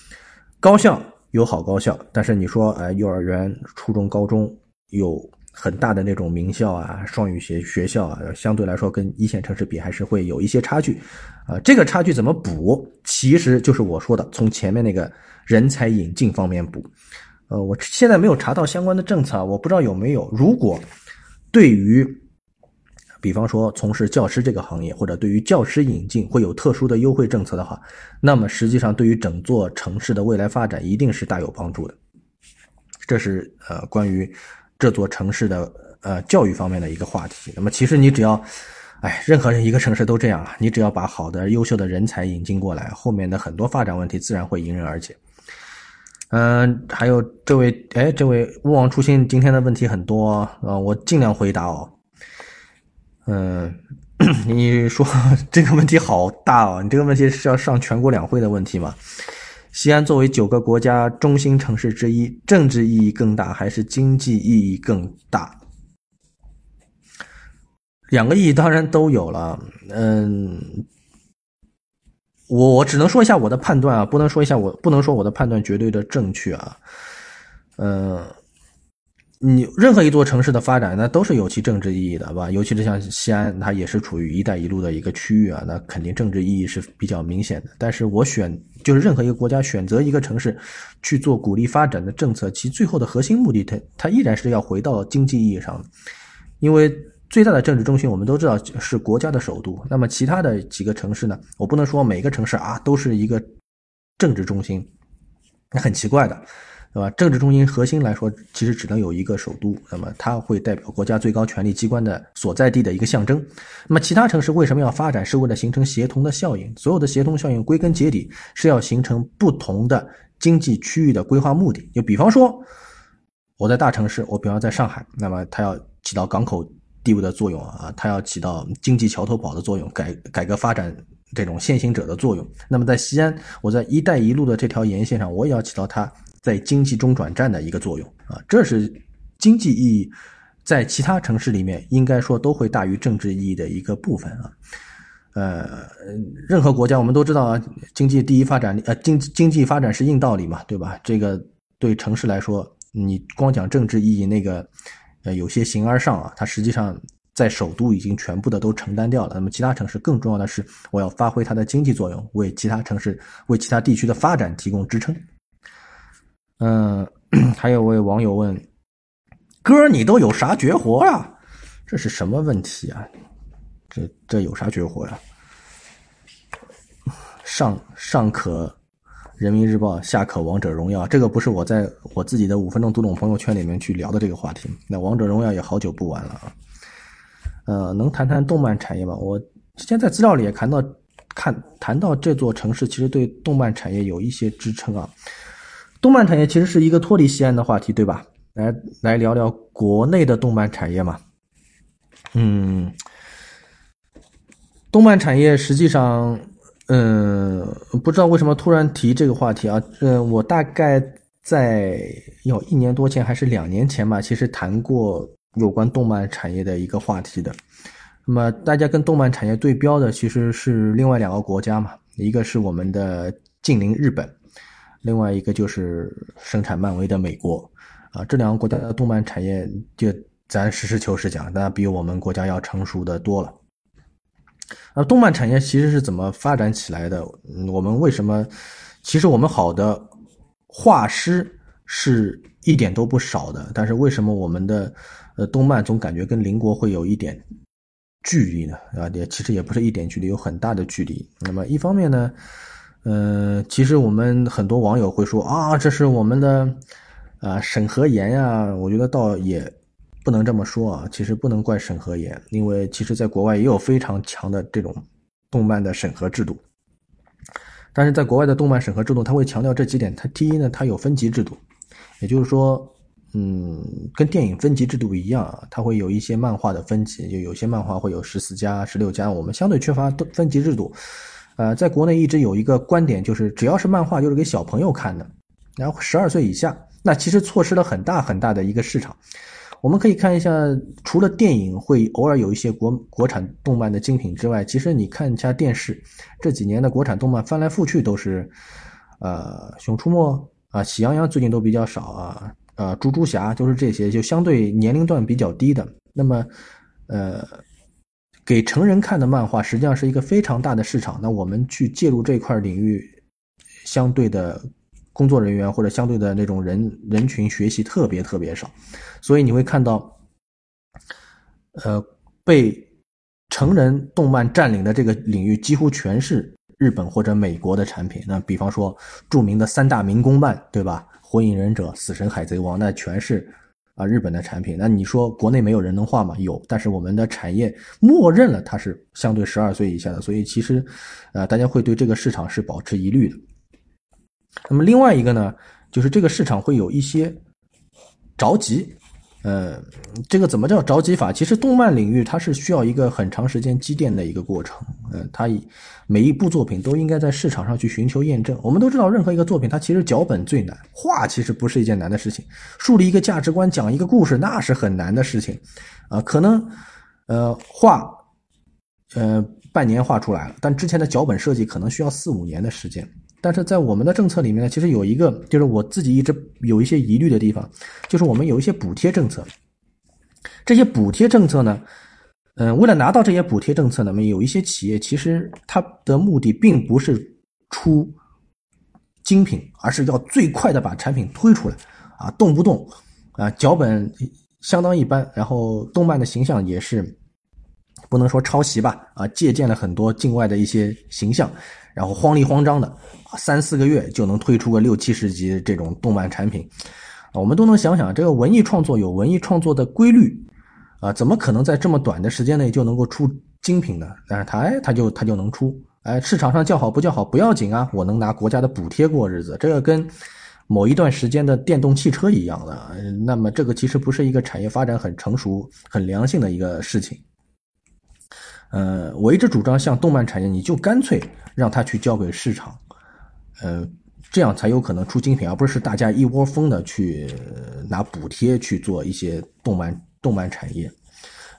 高校有好高校，但是你说哎幼儿园、初中、高中有很大的那种名校啊、双语学学校啊，相对来说跟一线城市比还是会有一些差距啊。这个差距怎么补？其实就是我说的，从前面那个人才引进方面补。呃，我现在没有查到相关的政策，我不知道有没有。如果对于，比方说从事教师这个行业，或者对于教师引进会有特殊的优惠政策的话，那么实际上对于整座城市的未来发展一定是大有帮助的。这是呃关于这座城市的呃教育方面的一个话题。那么其实你只要，哎，任何人一个城市都这样啊，你只要把好的、优秀的人才引进过来，后面的很多发展问题自然会迎刃而解。嗯，还有这位，哎，这位勿忘初心，今天的问题很多啊，我尽量回答哦。嗯，你说 这个问题好大哦，你这个问题是要上全国两会的问题吗？西安作为九个国家中心城市之一，政治意义更大还是经济意义更大？两个意义当然都有了，嗯。我我只能说一下我的判断啊，不能说一下我不能说我的判断绝对的正确啊。嗯，你任何一座城市的发展，那都是有其政治意义的，吧？尤其是像西安，它也是处于“一带一路”的一个区域啊，那肯定政治意义是比较明显的。但是我选就是任何一个国家选择一个城市去做鼓励发展的政策，其最后的核心目的，它它依然是要回到经济意义上，因为。最大的政治中心，我们都知道是国家的首都。那么其他的几个城市呢？我不能说每个城市啊都是一个政治中心，那很奇怪的，对吧？政治中心核心来说，其实只能有一个首都，那么它会代表国家最高权力机关的所在地的一个象征。那么其他城市为什么要发展？是为了形成协同的效应。所有的协同效应归根结底是要形成不同的经济区域的规划目的。就比方说，我在大城市，我比方在上海，那么它要起到港口。地位的作用啊，它要起到经济桥头堡的作用，改改革发展这种先行者的作用。那么在西安，我在“一带一路”的这条沿线上，我也要起到它在经济中转站的一个作用啊。这是经济意义，在其他城市里面应该说都会大于政治意义的一个部分啊。呃，任何国家我们都知道啊，经济第一发展呃经经济发展是硬道理嘛，对吧？这个对城市来说，你光讲政治意义那个。呃，有些形而上啊，它实际上在首都已经全部的都承担掉了。那么其他城市更重要的是，我要发挥它的经济作用，为其他城市、为其他地区的发展提供支撑。嗯，还有位网友问：“哥，你都有啥绝活啊？”这是什么问题啊？这这有啥绝活呀？上上可。人民日报下可王者荣耀，这个不是我在我自己的五分钟读懂朋友圈里面去聊的这个话题。那王者荣耀也好久不玩了啊。呃，能谈谈动漫产业吗？我之前在资料里也谈到，看谈到这座城市其实对动漫产业有一些支撑啊。动漫产业其实是一个脱离西安的话题，对吧？来来聊聊国内的动漫产业嘛。嗯，动漫产业实际上，嗯，不知道为什么突然提这个话题啊？嗯，我大概在有一年多前还是两年前吧，其实谈过有关动漫产业的一个话题的。那么大家跟动漫产业对标的其实是另外两个国家嘛，一个是我们的近邻日本，另外一个就是生产漫威的美国。啊，这两个国家的动漫产业，就咱实事求是讲，那比我们国家要成熟的多了。啊，动漫产业其实是怎么发展起来的？我们为什么？其实我们好的画师是一点都不少的，但是为什么我们的呃动漫总感觉跟邻国会有一点距离呢？啊，也其实也不是一点距离，有很大的距离。那么一方面呢，嗯，其实我们很多网友会说啊，这是我们的。啊，审核严呀，我觉得倒也不能这么说啊。其实不能怪审核严，因为其实在国外也有非常强的这种动漫的审核制度。但是在国外的动漫审核制度，它会强调这几点。它第一呢，它有分级制度，也就是说，嗯，跟电影分级制度一样啊，它会有一些漫画的分级，就有些漫画会有十四加、十六加。我们相对缺乏分级制度。呃，在国内一直有一个观点，就是只要是漫画，就是给小朋友看的，然后十二岁以下。那其实错失了很大很大的一个市场。我们可以看一下，除了电影会偶尔有一些国国产动漫的精品之外，其实你看一下电视，这几年的国产动漫翻来覆去都是，呃，熊出没啊，喜羊羊最近都比较少啊，呃，猪猪侠就是这些，就相对年龄段比较低的。那么，呃，给成人看的漫画实际上是一个非常大的市场。那我们去介入这块领域，相对的。工作人员或者相对的那种人人群学习特别特别少，所以你会看到，呃，被成人动漫占领的这个领域几乎全是日本或者美国的产品。那比方说著名的三大民工漫，对吧？火影忍者、死神、海贼王，那全是啊日本的产品。那你说国内没有人能画吗？有，但是我们的产业默认了它是相对十二岁以下的，所以其实，呃，大家会对这个市场是保持疑虑的。那么另外一个呢，就是这个市场会有一些着急，呃，这个怎么叫着急法？其实动漫领域它是需要一个很长时间积淀的一个过程，呃，它每一部作品都应该在市场上去寻求验证。我们都知道，任何一个作品它其实脚本最难，画其实不是一件难的事情，树立一个价值观，讲一个故事那是很难的事情，啊，可能呃画呃半年画出来了，但之前的脚本设计可能需要四五年的时间。但是在我们的政策里面呢，其实有一个就是我自己一直有一些疑虑的地方，就是我们有一些补贴政策。这些补贴政策呢，嗯，为了拿到这些补贴政策呢，那么有一些企业其实它的目的并不是出精品，而是要最快的把产品推出来啊，动不动啊脚本相当一般，然后动漫的形象也是不能说抄袭吧，啊，借鉴了很多境外的一些形象。然后慌里慌张的，三四个月就能推出个六七十集这种动漫产品，啊，我们都能想想，这个文艺创作有文艺创作的规律，啊，怎么可能在这么短的时间内就能够出精品呢？但是它，哎，它就它就能出，哎，市场上叫好不叫好不要紧啊，我能拿国家的补贴过日子，这个跟某一段时间的电动汽车一样的，那么这个其实不是一个产业发展很成熟、很良性的一个事情。呃，我一直主张像动漫产业，你就干脆让它去交给市场，呃，这样才有可能出精品，而不是大家一窝蜂的去拿补贴去做一些动漫动漫产业。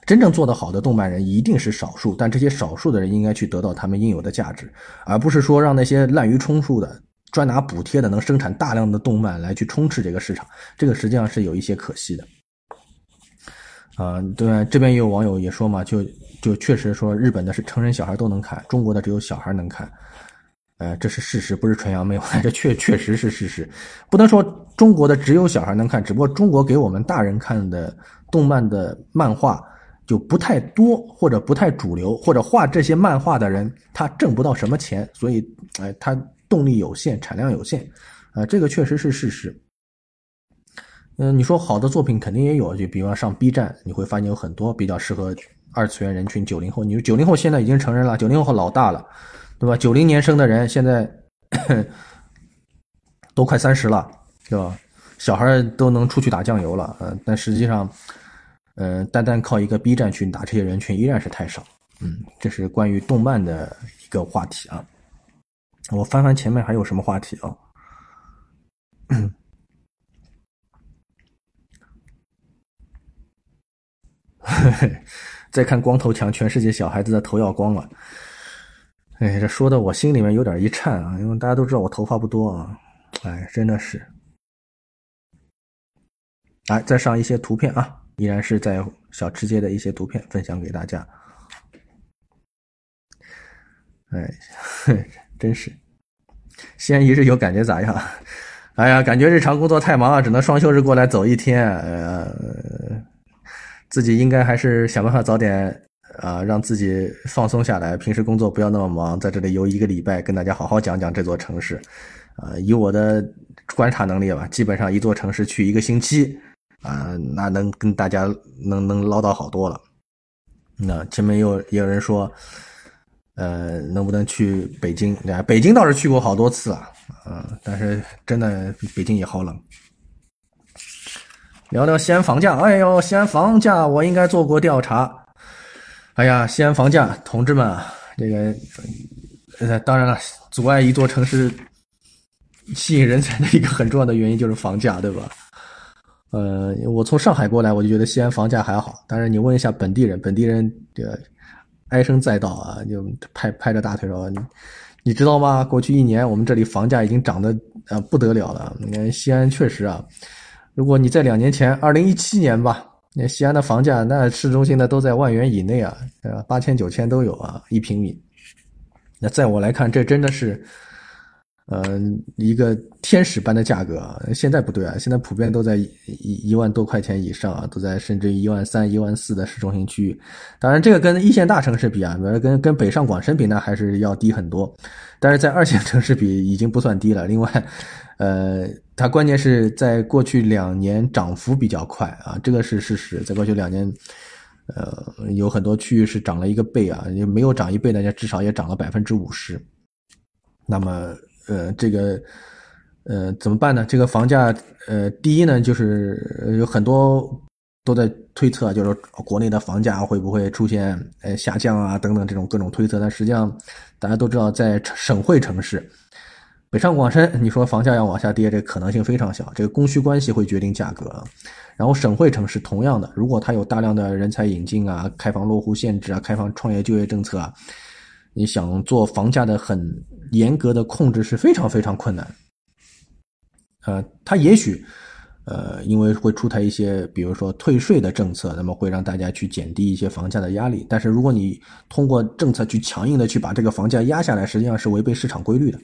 真正做得好的动漫人一定是少数，但这些少数的人应该去得到他们应有的价值，而不是说让那些滥竽充数的、专拿补贴的、能生产大量的动漫来去充斥这个市场，这个实际上是有一些可惜的。啊，对，这边也有网友也说嘛，就。就确实说，日本的是成人小孩都能看，中国的只有小孩能看，呃，这是事实，不是纯阳没有，这确确实是事实。不能说中国的只有小孩能看，只不过中国给我们大人看的动漫的漫画就不太多，或者不太主流，或者画这些漫画的人他挣不到什么钱，所以哎，他动力有限，产量有限，啊，这个确实是事实。嗯，你说好的作品肯定也有，就比方上 B 站，你会发现有很多比较适合。二次元人群，九零后，你说九零后现在已经成人了，九零后老大了，对吧？九零年生的人现在 都快三十了，对吧？小孩都能出去打酱油了，嗯，但实际上，嗯，单单靠一个 B 站去打这些人群依然是太少。嗯，这是关于动漫的一个话题啊。我翻翻前面还有什么话题啊？嘿 嘿再看光头强，全世界小孩子的头要光了。哎，这说的我心里面有点一颤啊，因为大家都知道我头发不多啊。哎，真的是。来，再上一些图片啊，依然是在小吃街的一些图片分享给大家。哎，真是，西安一日游感觉咋样？哎呀，感觉日常工作太忙啊，只能双休日过来走一天。呃，自己应该还是想办法早点啊，让自己放松下来，平时工作不要那么忙，在这里游一个礼拜，跟大家好好讲讲这座城市。啊，以我的观察能力吧，基本上一座城市去一个星期。啊，那能跟大家能能唠叨好多了。那前面又也有人说，呃，能不能去北京？北京倒是去过好多次啊，嗯，但是真的北京也好冷。聊聊西安房价，哎呦，西安房价我应该做过调查。哎呀，西安房价，同志们啊，这个呃，当然了，阻碍一座城市吸引人才的一个很重要的原因就是房价，对吧？呃，我从上海过来，我就觉得西安房价还好。但是你问一下本地人，本地人这个唉声载道啊，就拍拍着大腿说：“你你知道吗？过去一年我们这里房价已经涨得呃不得了了。你看西安确实啊，如果你在两年前，二零一七年吧，那西安的房价那市中心的都在万元以内啊，呃八千九千都有啊一平米。那在我来看，这真的是。”嗯，一个天使般的价格啊！现在不对啊，现在普遍都在一一万多块钱以上啊，都在甚至一万三、一万四的市中心区域。当然，这个跟一线大城市比啊，跟跟北上广深比那还是要低很多。但是在二线城市比已经不算低了。另外，呃，它关键是在过去两年涨幅比较快啊，这个是事实。在过去两年，呃，有很多区域是涨了一个倍啊，没有涨一倍大家，至少也涨了百分之五十。那么。呃，这个，呃，怎么办呢？这个房价，呃，第一呢，就是有很多都在推测，就是国内的房价会不会出现呃下降啊，等等这种各种推测。但实际上，大家都知道，在省会城市，北上广深，你说房价要往下跌，这可能性非常小。这个供需关系会决定价格。然后省会城市同样的，如果它有大量的人才引进啊，开放落户限制啊，开放创业就业政策啊。你想做房价的很严格的控制是非常非常困难，呃，它也许，呃，因为会出台一些，比如说退税的政策，那么会让大家去减低一些房价的压力。但是如果你通过政策去强硬的去把这个房价压下来，实际上是违背市场规律的，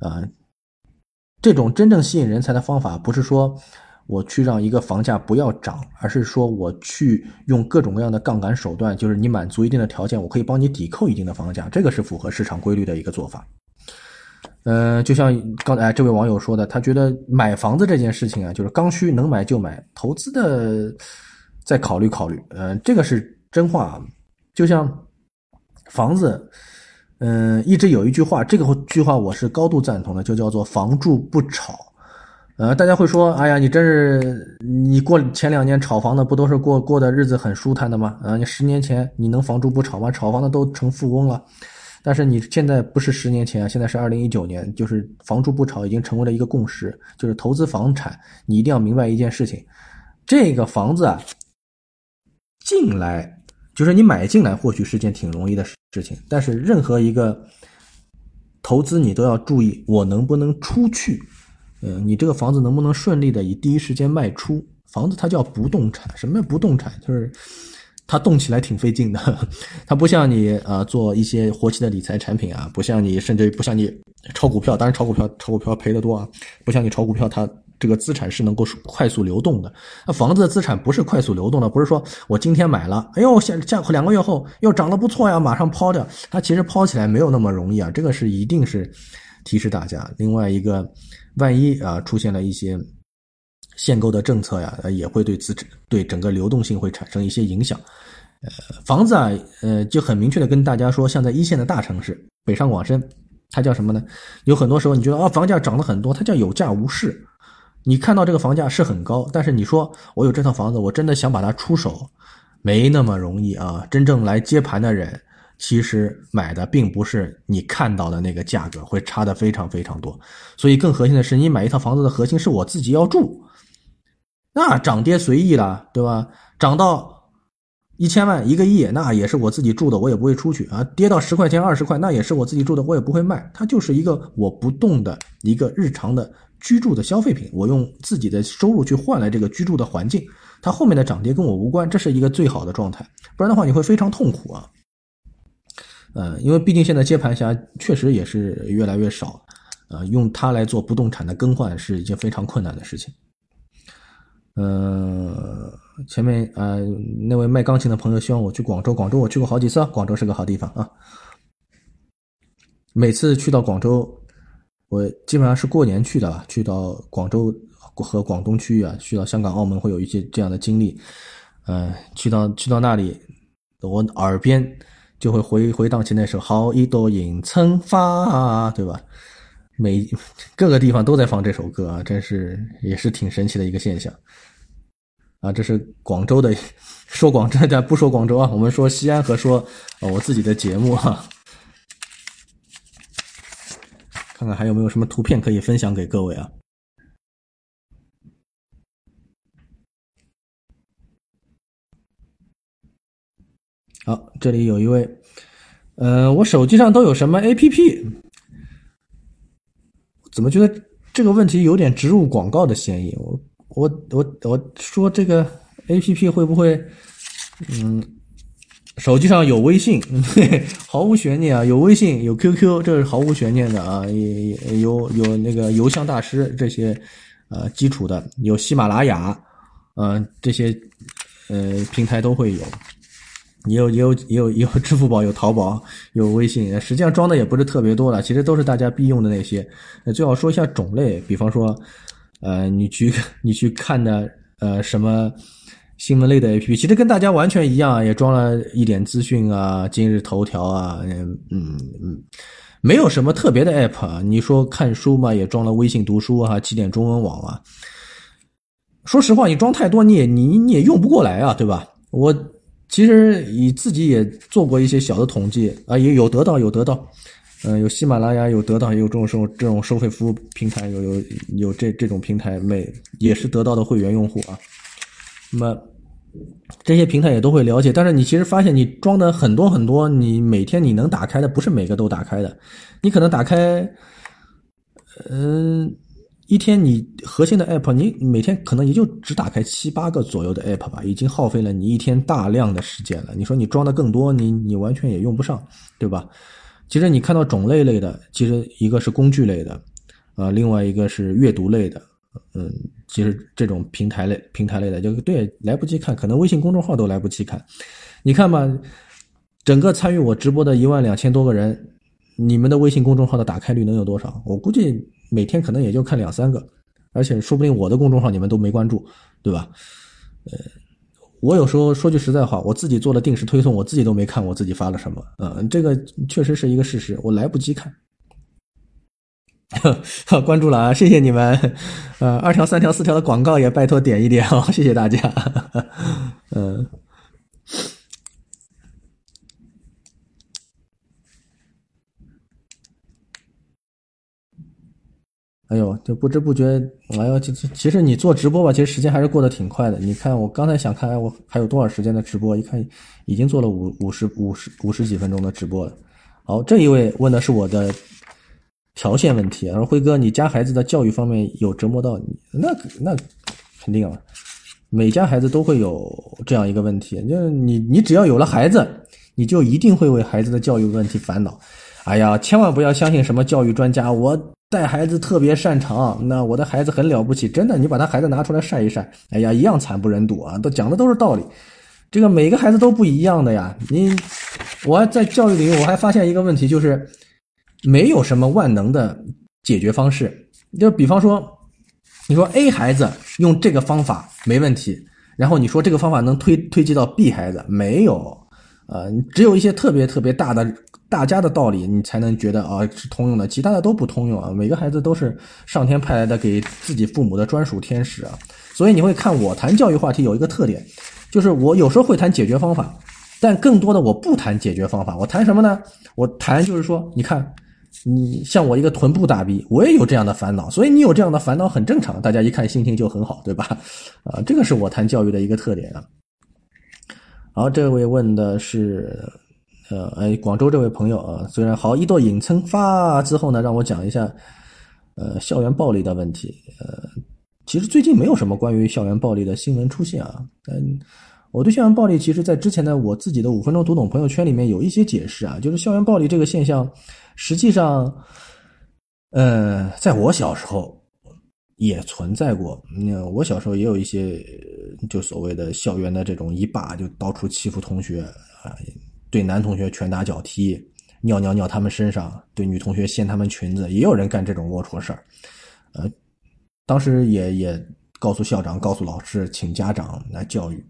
啊，这种真正吸引人才的方法不是说。我去让一个房价不要涨，而是说我去用各种各样的杠杆手段，就是你满足一定的条件，我可以帮你抵扣一定的房价，这个是符合市场规律的一个做法。呃，就像刚才这位网友说的，他觉得买房子这件事情啊，就是刚需，能买就买，投资的再考虑考虑。嗯，这个是真话。就像房子，嗯，一直有一句话，这个句话我是高度赞同的，就叫做“房住不炒”。呃，大家会说，哎呀，你真是你过前两年炒房的不都是过过的日子很舒坦的吗？啊，你十年前你能房住不炒吗？炒房的都成富翁了，但是你现在不是十年前啊，现在是二零一九年，就是房住不炒已经成为了一个共识，就是投资房产，你一定要明白一件事情，这个房子啊，进来就是你买进来或许是件挺容易的事情，但是任何一个投资你都要注意，我能不能出去。嗯，你这个房子能不能顺利的以第一时间卖出？房子它叫不动产，什么叫不动产？就是它动起来挺费劲的，它不像你呃做一些活期的理财产品啊，不像你甚至不像你炒股票，当然炒股票炒股票赔的多啊，不像你炒股票，它这个资产是能够快速流动的。那房子的资产不是快速流动的，不是说我今天买了，哎呦，下下两个月后又涨得不错呀，马上抛掉，它其实抛起来没有那么容易啊，这个是一定是提示大家。另外一个。万一啊出现了一些限购的政策呀，也会对资产对整个流动性会产生一些影响。呃，房子啊，呃，就很明确的跟大家说，像在一线的大城市，北上广深，它叫什么呢？有很多时候你觉得啊，房价涨了很多，它叫有价无市。你看到这个房价是很高，但是你说我有这套房子，我真的想把它出手，没那么容易啊！真正来接盘的人，其实买的并不是你看到的那个价格，会差的非常非常多。所以更核心的是，你买一套房子的核心是我自己要住，那涨跌随意了，对吧？涨到。一千万一个亿，那也是我自己住的，我也不会出去啊。跌到十块钱二十块，那也是我自己住的，我也不会卖。它就是一个我不动的一个日常的居住的消费品，我用自己的收入去换来这个居住的环境。它后面的涨跌跟我无关，这是一个最好的状态。不然的话，你会非常痛苦啊。呃，因为毕竟现在接盘侠确实也是越来越少，呃，用它来做不动产的更换是一件非常困难的事情。嗯。前面呃，那位卖钢琴的朋友希望我去广州。广州我去过好几次，广州是个好地方啊。每次去到广州，我基本上是过年去的，去到广州和广东区域啊，去到香港、澳门会有一些这样的经历。嗯，去到去到那里，我耳边就会回回荡起那首《好一朵迎春花》，对吧？每各个地方都在放这首歌啊，真是也是挺神奇的一个现象。啊，这是广州的，说广州的不说广州啊，我们说西安和说我自己的节目哈，看看还有没有什么图片可以分享给各位啊。好，这里有一位，呃，我手机上都有什么 APP？怎么觉得这个问题有点植入广告的嫌疑？我。我我我说这个 A P P 会不会，嗯，手机上有微信，毫无悬念啊，有微信有 Q Q，这是毫无悬念的啊，也有有那个邮箱大师这些，呃，基础的有喜马拉雅，嗯，这些呃平台都会有，也有也有也有也有支付宝，有淘宝，有微信，实际上装的也不是特别多了，其实都是大家必用的那些，最好说一下种类，比方说。呃，你去你去看的呃什么新闻类的 APP，其实跟大家完全一样，也装了一点资讯啊，今日头条啊，嗯嗯嗯，没有什么特别的 APP。你说看书嘛，也装了微信读书啊，起点中文网啊。说实话，你装太多，你也你你也用不过来啊，对吧？我其实你自己也做过一些小的统计啊，也有得到有得到。嗯，有喜马拉雅，有得到，也有这种收这种收费服务平台，有有有这这种平台，每也是得到的会员用户啊。那么这些平台也都会了解，但是你其实发现你装的很多很多，你每天你能打开的不是每个都打开的，你可能打开，嗯，一天你核心的 app，你每天可能也就只打开七八个左右的 app 吧，已经耗费了你一天大量的时间了。你说你装的更多，你你完全也用不上，对吧？其实你看到种类类的，其实一个是工具类的，啊，另外一个是阅读类的，嗯，其实这种平台类平台类的就对来不及看，可能微信公众号都来不及看。你看吧，整个参与我直播的一万两千多个人，你们的微信公众号的打开率能有多少？我估计每天可能也就看两三个，而且说不定我的公众号你们都没关注，对吧？呃。我有时候说句实在话，我自己做了定时推送，我自己都没看我自己发了什么。嗯，这个确实是一个事实，我来不及看。关注了啊，谢谢你们。呃，二条、三条、四条的广告也拜托点一点哦，谢谢大家。嗯。哎呦，就不知不觉，哎呦，其实其实你做直播吧，其实时间还是过得挺快的。你看，我刚才想看，我还有多少时间的直播？一看，已经做了五五十五十五十几分钟的直播了。好，这一位问的是我的条线问题，说辉哥，你家孩子的教育方面有折磨到你？那那肯定啊，每家孩子都会有这样一个问题，就是你你只要有了孩子，你就一定会为孩子的教育问题烦恼。哎呀，千万不要相信什么教育专家，我。带孩子特别擅长，那我的孩子很了不起，真的，你把他孩子拿出来晒一晒，哎呀，一样惨不忍睹啊！都讲的都是道理，这个每个孩子都不一样的呀。你，我在教育领域我还发现一个问题，就是没有什么万能的解决方式。就比方说，你说 A 孩子用这个方法没问题，然后你说这个方法能推推及到 B 孩子，没有，呃，只有一些特别特别大的。大家的道理，你才能觉得啊是通用的，其他的都不通用啊。每个孩子都是上天派来的给自己父母的专属天使啊。所以你会看我谈教育话题有一个特点，就是我有时候会谈解决方法，但更多的我不谈解决方法，我谈什么呢？我谈就是说，你看。你像我一个臀部大逼，我也有这样的烦恼，所以你有这样的烦恼很正常。大家一看心情就很好，对吧？啊，这个是我谈教育的一个特点啊。好，这位问的是，呃，哎，广州这位朋友啊，虽然好一朵影蹭发之后呢，让我讲一下，呃，校园暴力的问题。呃，其实最近没有什么关于校园暴力的新闻出现啊。嗯，我对校园暴力，其实在之前的我自己的五分钟读懂朋友圈里面有一些解释啊，就是校园暴力这个现象。实际上，呃，在我小时候也存在过。嗯，我小时候也有一些，就所谓的校园的这种一霸，就到处欺负同学啊，对男同学拳打脚踢，尿尿尿他们身上，对女同学掀他们裙子，也有人干这种龌龊事儿。呃，当时也也告诉校长、告诉老师，请家长来教育。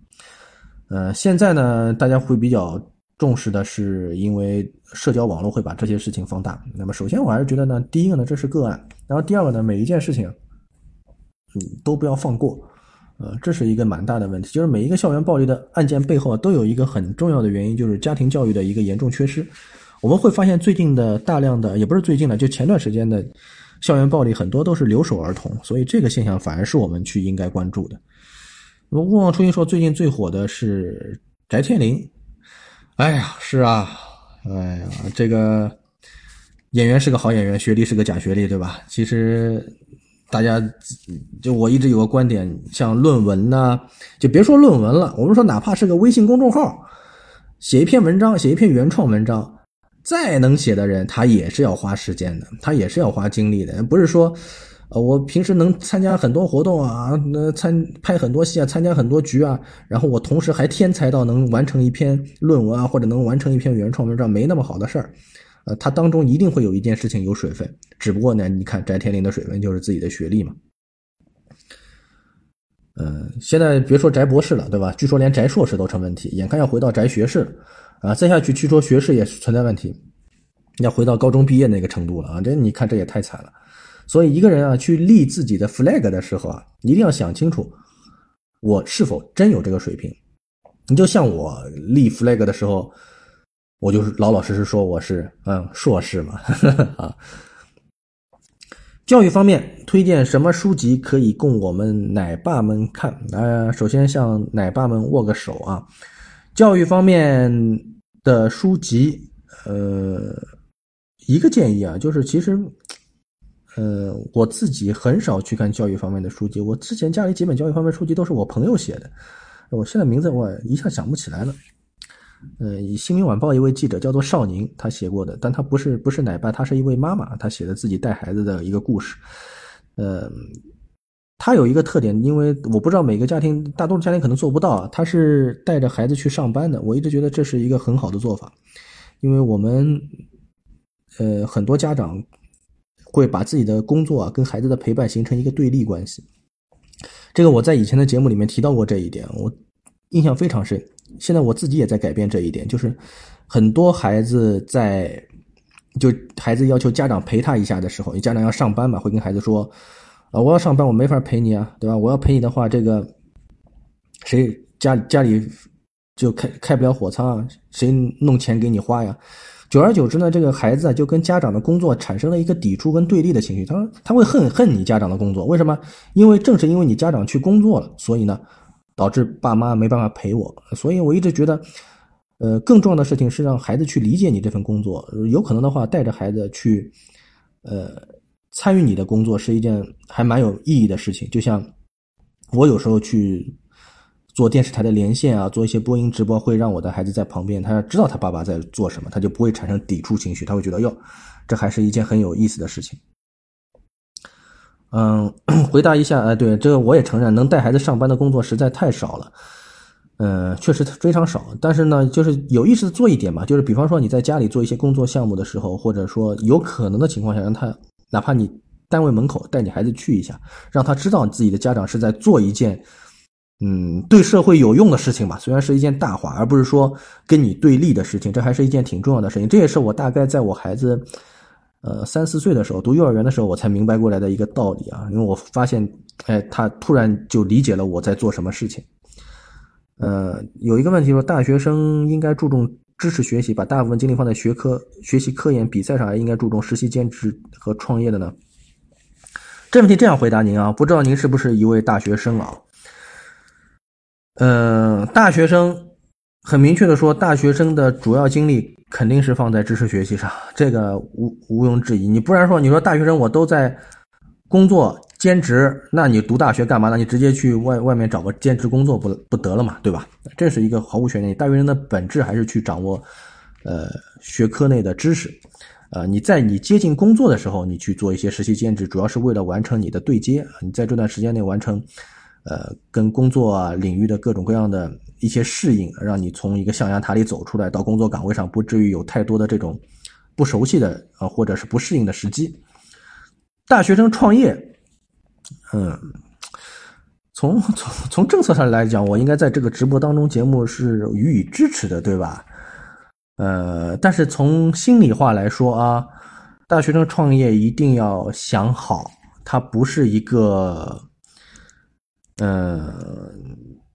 呃，现在呢，大家会比较。重视的是，因为社交网络会把这些事情放大。那么，首先我还是觉得呢，第一个呢，这是个案；然后第二个呢，每一件事情，嗯，都不要放过。呃，这是一个蛮大的问题，就是每一个校园暴力的案件背后都有一个很重要的原因，就是家庭教育的一个严重缺失。我们会发现，最近的大量的，也不是最近的，就前段时间的校园暴力，很多都是留守儿童，所以这个现象反而是我们去应该关注的。那么，勿忘初心说，最近最火的是翟天临。哎呀，是啊，哎呀，这个演员是个好演员，学历是个假学历，对吧？其实大家就我一直有个观点，像论文呢，就别说论文了，我们说哪怕是个微信公众号，写一篇文章，写一篇原创文章，再能写的人，他也是要花时间的，他也是要花精力的，不是说。呃，我平时能参加很多活动啊，那参拍很多戏啊，参加很多局啊，然后我同时还天才到能完成一篇论文啊，或者能完成一篇原创文章，没那么好的事儿。呃，他当中一定会有一件事情有水分，只不过呢，你看翟天临的水分就是自己的学历嘛。嗯，现在别说翟博士了，对吧？据说连翟硕士都成问题，眼看要回到翟学士啊，再下去据说学士也存在问题，要回到高中毕业那个程度了啊！这你看这也太惨了。所以，一个人啊，去立自己的 flag 的时候啊，一定要想清楚，我是否真有这个水平。你就像我立 flag 的时候，我就是老老实实说我是嗯硕士嘛 啊。教育方面推荐什么书籍可以供我们奶爸们看？呃，首先向奶爸们握个手啊。教育方面的书籍，呃，一个建议啊，就是其实。呃，我自己很少去看教育方面的书籍。我之前家里几本教育方面书籍都是我朋友写的，我现在名字我一下想不起来了。呃，以《新民晚报》一位记者叫做邵宁，他写过的，但他不是不是奶爸，他是一位妈妈，他写的自己带孩子的一个故事。呃，他有一个特点，因为我不知道每个家庭，大多数家庭可能做不到，他是带着孩子去上班的。我一直觉得这是一个很好的做法，因为我们呃很多家长。会把自己的工作啊跟孩子的陪伴形成一个对立关系，这个我在以前的节目里面提到过这一点，我印象非常深。现在我自己也在改变这一点，就是很多孩子在就孩子要求家长陪他一下的时候，家长要上班嘛，会跟孩子说：“啊，我要上班，我没法陪你啊，对吧？我要陪你的话，这个谁家家里就开开不了火仓啊，谁弄钱给你花呀？”久而久之呢，这个孩子啊就跟家长的工作产生了一个抵触跟对立的情绪。他说他会恨恨你家长的工作，为什么？因为正是因为你家长去工作了，所以呢，导致爸妈没办法陪我。所以我一直觉得，呃，更重要的事情是让孩子去理解你这份工作。有可能的话，带着孩子去，呃，参与你的工作是一件还蛮有意义的事情。就像我有时候去。做电视台的连线啊，做一些播音直播，会让我的孩子在旁边，他知道他爸爸在做什么，他就不会产生抵触情绪，他会觉得哟，这还是一件很有意思的事情。嗯，回答一下，哎，对，这个我也承认，能带孩子上班的工作实在太少了，嗯，确实非常少。但是呢，就是有意识的做一点嘛，就是比方说你在家里做一些工作项目的时候，或者说有可能的情况下，让他哪怕你单位门口带你孩子去一下，让他知道自己的家长是在做一件。嗯，对社会有用的事情吧，虽然是一件大话，而不是说跟你对立的事情，这还是一件挺重要的事情。这也是我大概在我孩子，呃三四岁的时候读幼儿园的时候，我才明白过来的一个道理啊。因为我发现，哎，他突然就理解了我在做什么事情。呃，有一个问题说，大学生应该注重知识学习，把大部分精力放在学科、学习、科研、比赛上，还应该注重实习、兼职和创业的呢？这问题这样回答您啊，不知道您是不是一位大学生啊？嗯，大学生很明确的说，大学生的主要精力肯定是放在知识学习上，这个毋毋庸置疑。你不然说，你说大学生我都在工作兼职，那你读大学干嘛呢？你直接去外外面找个兼职工作不不得了嘛，对吧？这是一个毫无悬念。大学生的本质还是去掌握呃学科内的知识，呃，你在你接近工作的时候，你去做一些实习兼职，主要是为了完成你的对接，你在这段时间内完成。呃，跟工作啊领域的各种各样的一些适应，让你从一个象牙塔里走出来，到工作岗位上，不至于有太多的这种不熟悉的啊，或者是不适应的时机。大学生创业，嗯，从从从政策上来讲，我应该在这个直播当中节目是予以支持的，对吧？呃，但是从心里话来说啊，大学生创业一定要想好，它不是一个。嗯，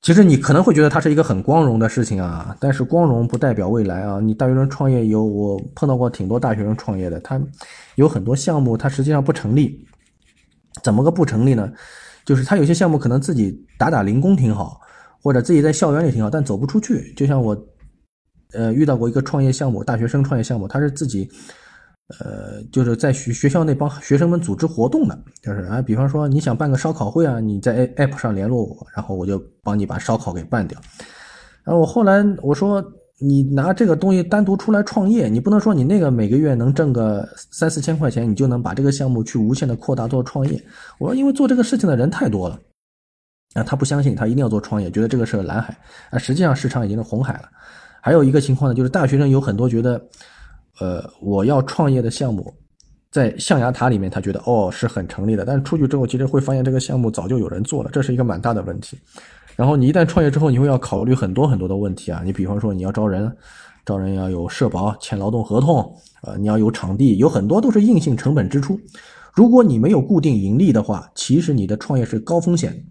其实你可能会觉得它是一个很光荣的事情啊，但是光荣不代表未来啊。你大学生创业有我碰到过挺多大学生创业的，他有很多项目他实际上不成立。怎么个不成立呢？就是他有些项目可能自己打打零工挺好，或者自己在校园里挺好，但走不出去。就像我，呃，遇到过一个创业项目，大学生创业项目，他是自己。呃，就是在学学校内帮学生们组织活动的，就是啊，比方说你想办个烧烤会啊，你在 app 上联络我，然后我就帮你把烧烤给办掉。然后我后来我说，你拿这个东西单独出来创业，你不能说你那个每个月能挣个三四千块钱，你就能把这个项目去无限的扩大做创业。我说，因为做这个事情的人太多了，啊，他不相信，他一定要做创业，觉得这个是个蓝海，啊，实际上市场已经是红海了。还有一个情况呢，就是大学生有很多觉得。呃，我要创业的项目，在象牙塔里面，他觉得哦是很成立的，但是出去之后，其实会发现这个项目早就有人做了，这是一个蛮大的问题。然后你一旦创业之后，你会要考虑很多很多的问题啊，你比方说你要招人，招人要有社保、签劳动合同，呃，你要有场地，有很多都是硬性成本支出。如果你没有固定盈利的话，其实你的创业是高风险。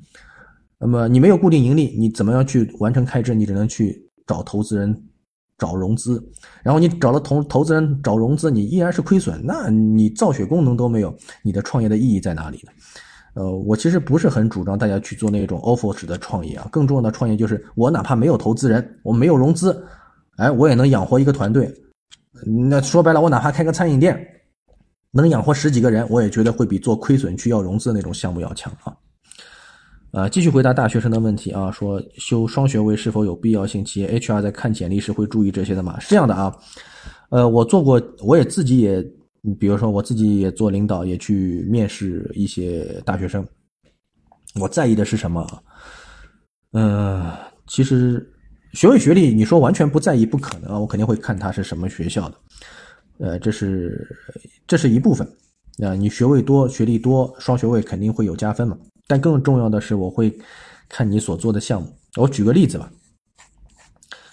那么你没有固定盈利，你怎么样去完成开支？你只能去找投资人。找融资，然后你找了投投资人找融资，你依然是亏损，那你造血功能都没有，你的创业的意义在哪里呢？呃，我其实不是很主张大家去做那种 offer 式的创业啊，更重要的创业就是我哪怕没有投资人，我没有融资，哎，我也能养活一个团队。那说白了，我哪怕开个餐饮店，能养活十几个人，我也觉得会比做亏损去要融资的那种项目要强啊。呃，继续回答大学生的问题啊，说修双学位是否有必要性？企业 HR 在看简历时会注意这些的吗？是这样的啊，呃，我做过，我也自己也，比如说我自己也做领导，也去面试一些大学生。我在意的是什么？嗯，其实学位学历，你说完全不在意不可能啊，我肯定会看他是什么学校的。呃，这是这是一部分啊，你学位多、学历多，双学位肯定会有加分嘛。但更重要的是，我会看你所做的项目。我举个例子吧，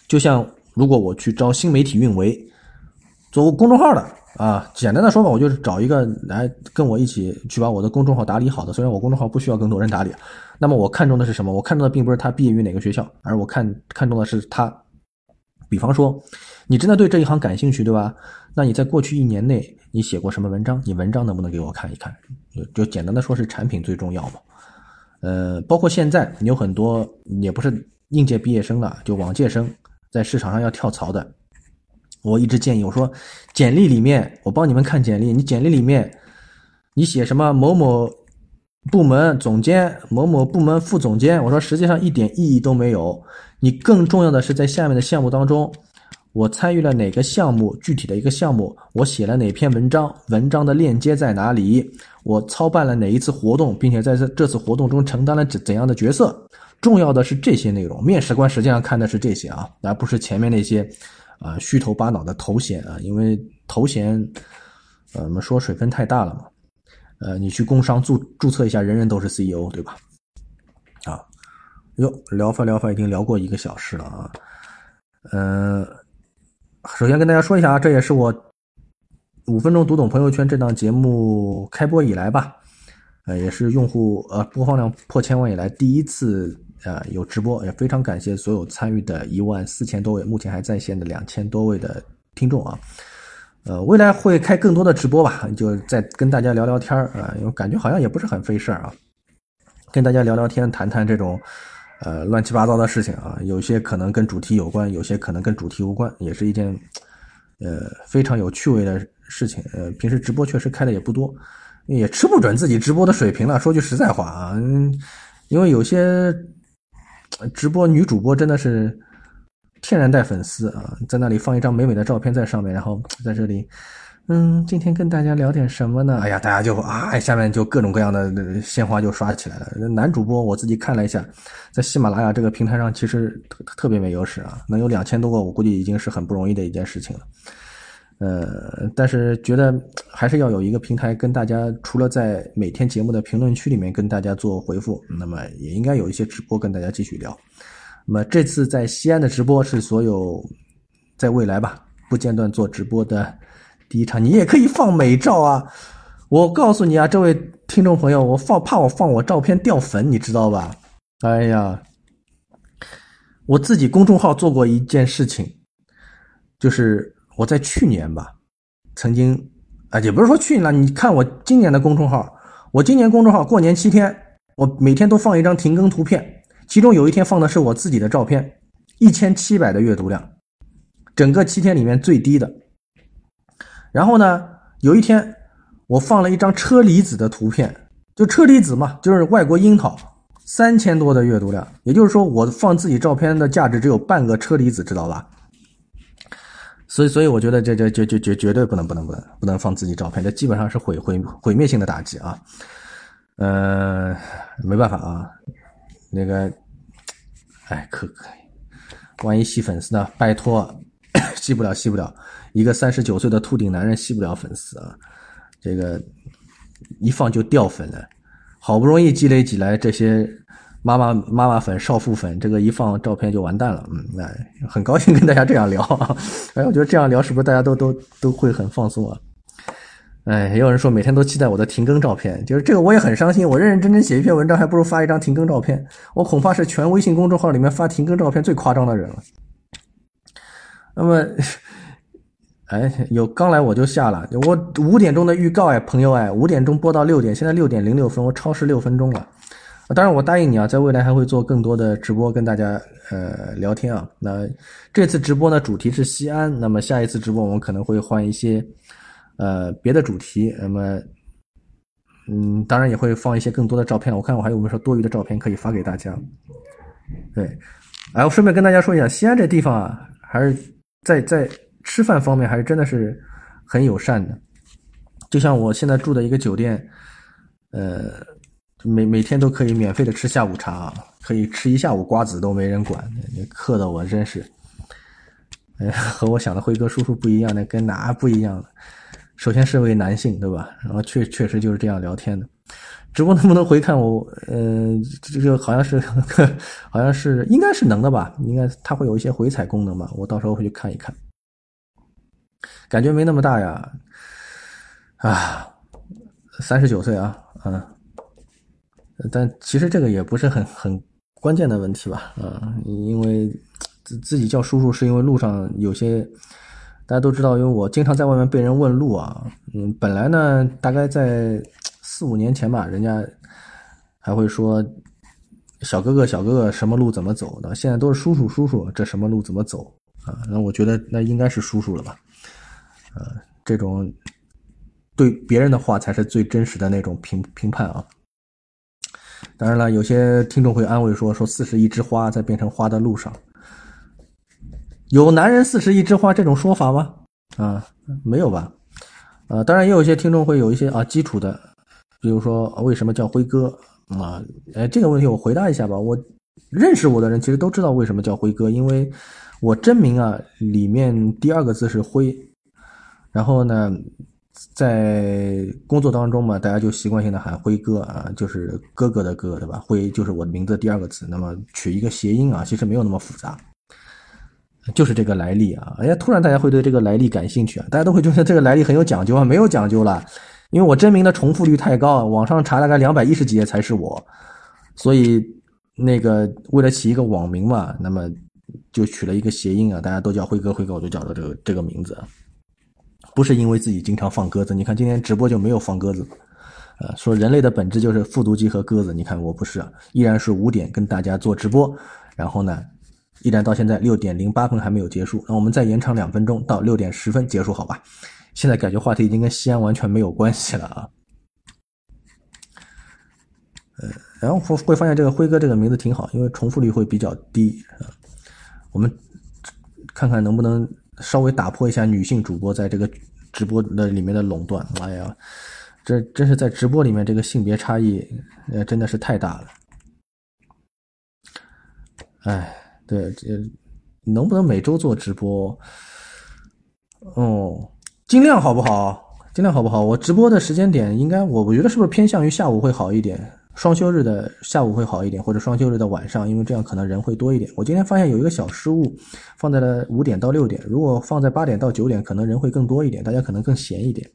就像如果我去招新媒体运维，做公众号的啊，简单的说吧，我就是找一个来跟我一起去把我的公众号打理好的。虽然我公众号不需要更多人打理，那么我看中的是什么？我看中的并不是他毕业于哪个学校，而我看看中的是他。比方说，你真的对这一行感兴趣，对吧？那你在过去一年内，你写过什么文章？你文章能不能给我看一看？就简单的说，是产品最重要嘛。呃，包括现在有很多也不是应届毕业生了，就往届生在市场上要跳槽的。我一直建议我说，简历里面我帮你们看简历，你简历里面你写什么某某部门总监、某某部门副总监，我说实际上一点意义都没有。你更重要的是在下面的项目当中。我参与了哪个项目？具体的一个项目，我写了哪篇文章？文章的链接在哪里？我操办了哪一次活动，并且在这这次活动中承担了怎怎样的角色？重要的是这些内容。面试官实际上看的是这些啊，而不是前面那些啊虚头巴脑的头衔啊，因为头衔，呃，我们说水分太大了嘛。呃，你去工商注注册一下，人人都是 CEO，对吧？啊，哟，聊发聊发已经聊过一个小时了啊。嗯，首先跟大家说一下啊，这也是我五分钟读懂朋友圈这档节目开播以来吧，呃，也是用户呃播放量破千万以来第一次呃有直播，也非常感谢所有参与的一万四千多位，目前还在线的两千多位的听众啊。呃，未来会开更多的直播吧，就再跟大家聊聊天儿啊，因为感觉好像也不是很费事儿啊，跟大家聊聊天，谈谈这种呃乱七八糟的事情啊，有些可能跟主题有关，有些可能跟主题无关，也是一件呃非常有趣味的事情。呃，平时直播确实开的也不多，也吃不准自己直播的水平了。说句实在话啊，因为有些直播女主播真的是。天然带粉丝啊，在那里放一张美美的照片在上面，然后在这里，嗯，今天跟大家聊点什么呢？哎呀，大家就啊，下面就各种各样的鲜花就刷起来了。男主播我自己看了一下，在喜马拉雅这个平台上其实特特别没优势啊，能有两千多个，我估计已经是很不容易的一件事情了。呃，但是觉得还是要有一个平台跟大家，除了在每天节目的评论区里面跟大家做回复，那么也应该有一些直播跟大家继续聊。那么这次在西安的直播是所有在未来吧不间断做直播的第一场，你也可以放美照啊！我告诉你啊，这位听众朋友，我放怕我放我照片掉粉，你知道吧？哎呀，我自己公众号做过一件事情，就是我在去年吧，曾经啊，也不是说去年了，你看我今年的公众号，我今年公众号过年七天，我每天都放一张停更图片。其中有一天放的是我自己的照片，一千七百的阅读量，整个七天里面最低的。然后呢，有一天我放了一张车厘子的图片，就车厘子嘛，就是外国樱桃，三千多的阅读量。也就是说，我放自己照片的价值只有半个车厘子，知道吧？所以，所以我觉得这这绝绝绝绝对不能不能不能不能放自己照片，这基本上是毁毁毁灭性的打击啊！呃，没办法啊。那个，哎，可可，万一吸粉丝呢？拜托，吸不了，吸不了。一个三十九岁的秃顶男人吸不了粉丝啊！这个一放就掉粉了，好不容易积累起来这些妈妈妈妈粉、少妇粉，这个一放照片就完蛋了。嗯，那很高兴跟大家这样聊。哎，我觉得这样聊是不是大家都都都会很放松啊？哎，也有人说每天都期待我的停更照片，就是这个我也很伤心。我认认真真写一篇文章，还不如发一张停更照片。我恐怕是全微信公众号里面发停更照片最夸张的人了。那么，哎，有刚来我就下了，我五点钟的预告哎，朋友哎，五点钟播到六点，现在六点零六分，我超时六分钟了。当然，我答应你啊，在未来还会做更多的直播跟大家呃聊天啊。那这次直播呢，主题是西安，那么下一次直播我们可能会换一些。呃，别的主题，那么，嗯，当然也会放一些更多的照片。我看我还有没有说多余的照片可以发给大家。对，哎，我顺便跟大家说一下，西安这地方啊，还是在在吃饭方面还是真的是很友善的。就像我现在住的一个酒店，呃，每每天都可以免费的吃下午茶啊，可以吃一下午瓜子都没人管，客的我真是，哎，和我想的辉哥叔叔不一样，那跟哪不一样首先是位男性，对吧？然后确确实就是这样聊天的。直播能不能回看我？呃，这个好像是，好像是，应该是能的吧？应该它会有一些回踩功能吧？我到时候会去看一看。感觉没那么大呀，啊，三十九岁啊，嗯，但其实这个也不是很很关键的问题吧？啊，因为自自己叫叔叔是因为路上有些。大家都知道，因为我经常在外面被人问路啊。嗯，本来呢，大概在四五年前吧，人家还会说“小哥哥，小哥哥，什么路怎么走的”。现在都是“叔叔，叔叔，这什么路怎么走啊？”那我觉得那应该是叔叔了吧？呃，这种对别人的话才是最真实的那种评评判啊。当然了，有些听众会安慰说：“说四十一枝花在变成花的路上。”有男人四十一枝花这种说法吗？啊，没有吧？啊，当然也有一些听众会有一些啊基础的，比如说为什么叫辉哥啊？哎，这个问题我回答一下吧。我认识我的人其实都知道为什么叫辉哥，因为我真名啊里面第二个字是辉，然后呢在工作当中嘛，大家就习惯性的喊辉哥啊，就是哥哥的哥，对吧？辉就是我的名字第二个字，那么取一个谐音啊，其实没有那么复杂，就是这个来历啊。哎呀，突然大家会对这个来历感兴趣啊，大家都会觉得这个来历很有讲究啊，没有讲究了，因为我真名的重复率太高，网上查大概两百一十几页才是我，所以那个为了起一个网名嘛，那么就取了一个谐音啊，大家都叫辉哥，辉哥我就叫了这个这个名字。不是因为自己经常放鸽子，你看今天直播就没有放鸽子，呃，说人类的本质就是复读机和鸽子，你看我不是，依然是五点跟大家做直播，然后呢，依然到现在六点零八分还没有结束，那我们再延长两分钟到六点十分结束，好吧？现在感觉话题已经跟西安完全没有关系了啊，呃，然后会会发现这个辉哥这个名字挺好，因为重复率会比较低啊，我们看看能不能。稍微打破一下女性主播在这个直播的里面的垄断，哎呀，这真是在直播里面这个性别差异，呃，真的是太大了。哎，对，这能不能每周做直播？哦，尽量好不好？尽量好不好？我直播的时间点应该，我我觉得是不是偏向于下午会好一点？双休日的下午会好一点，或者双休日的晚上，因为这样可能人会多一点。我今天发现有一个小失误，放在了五点到六点，如果放在八点到九点，可能人会更多一点，大家可能更闲一点。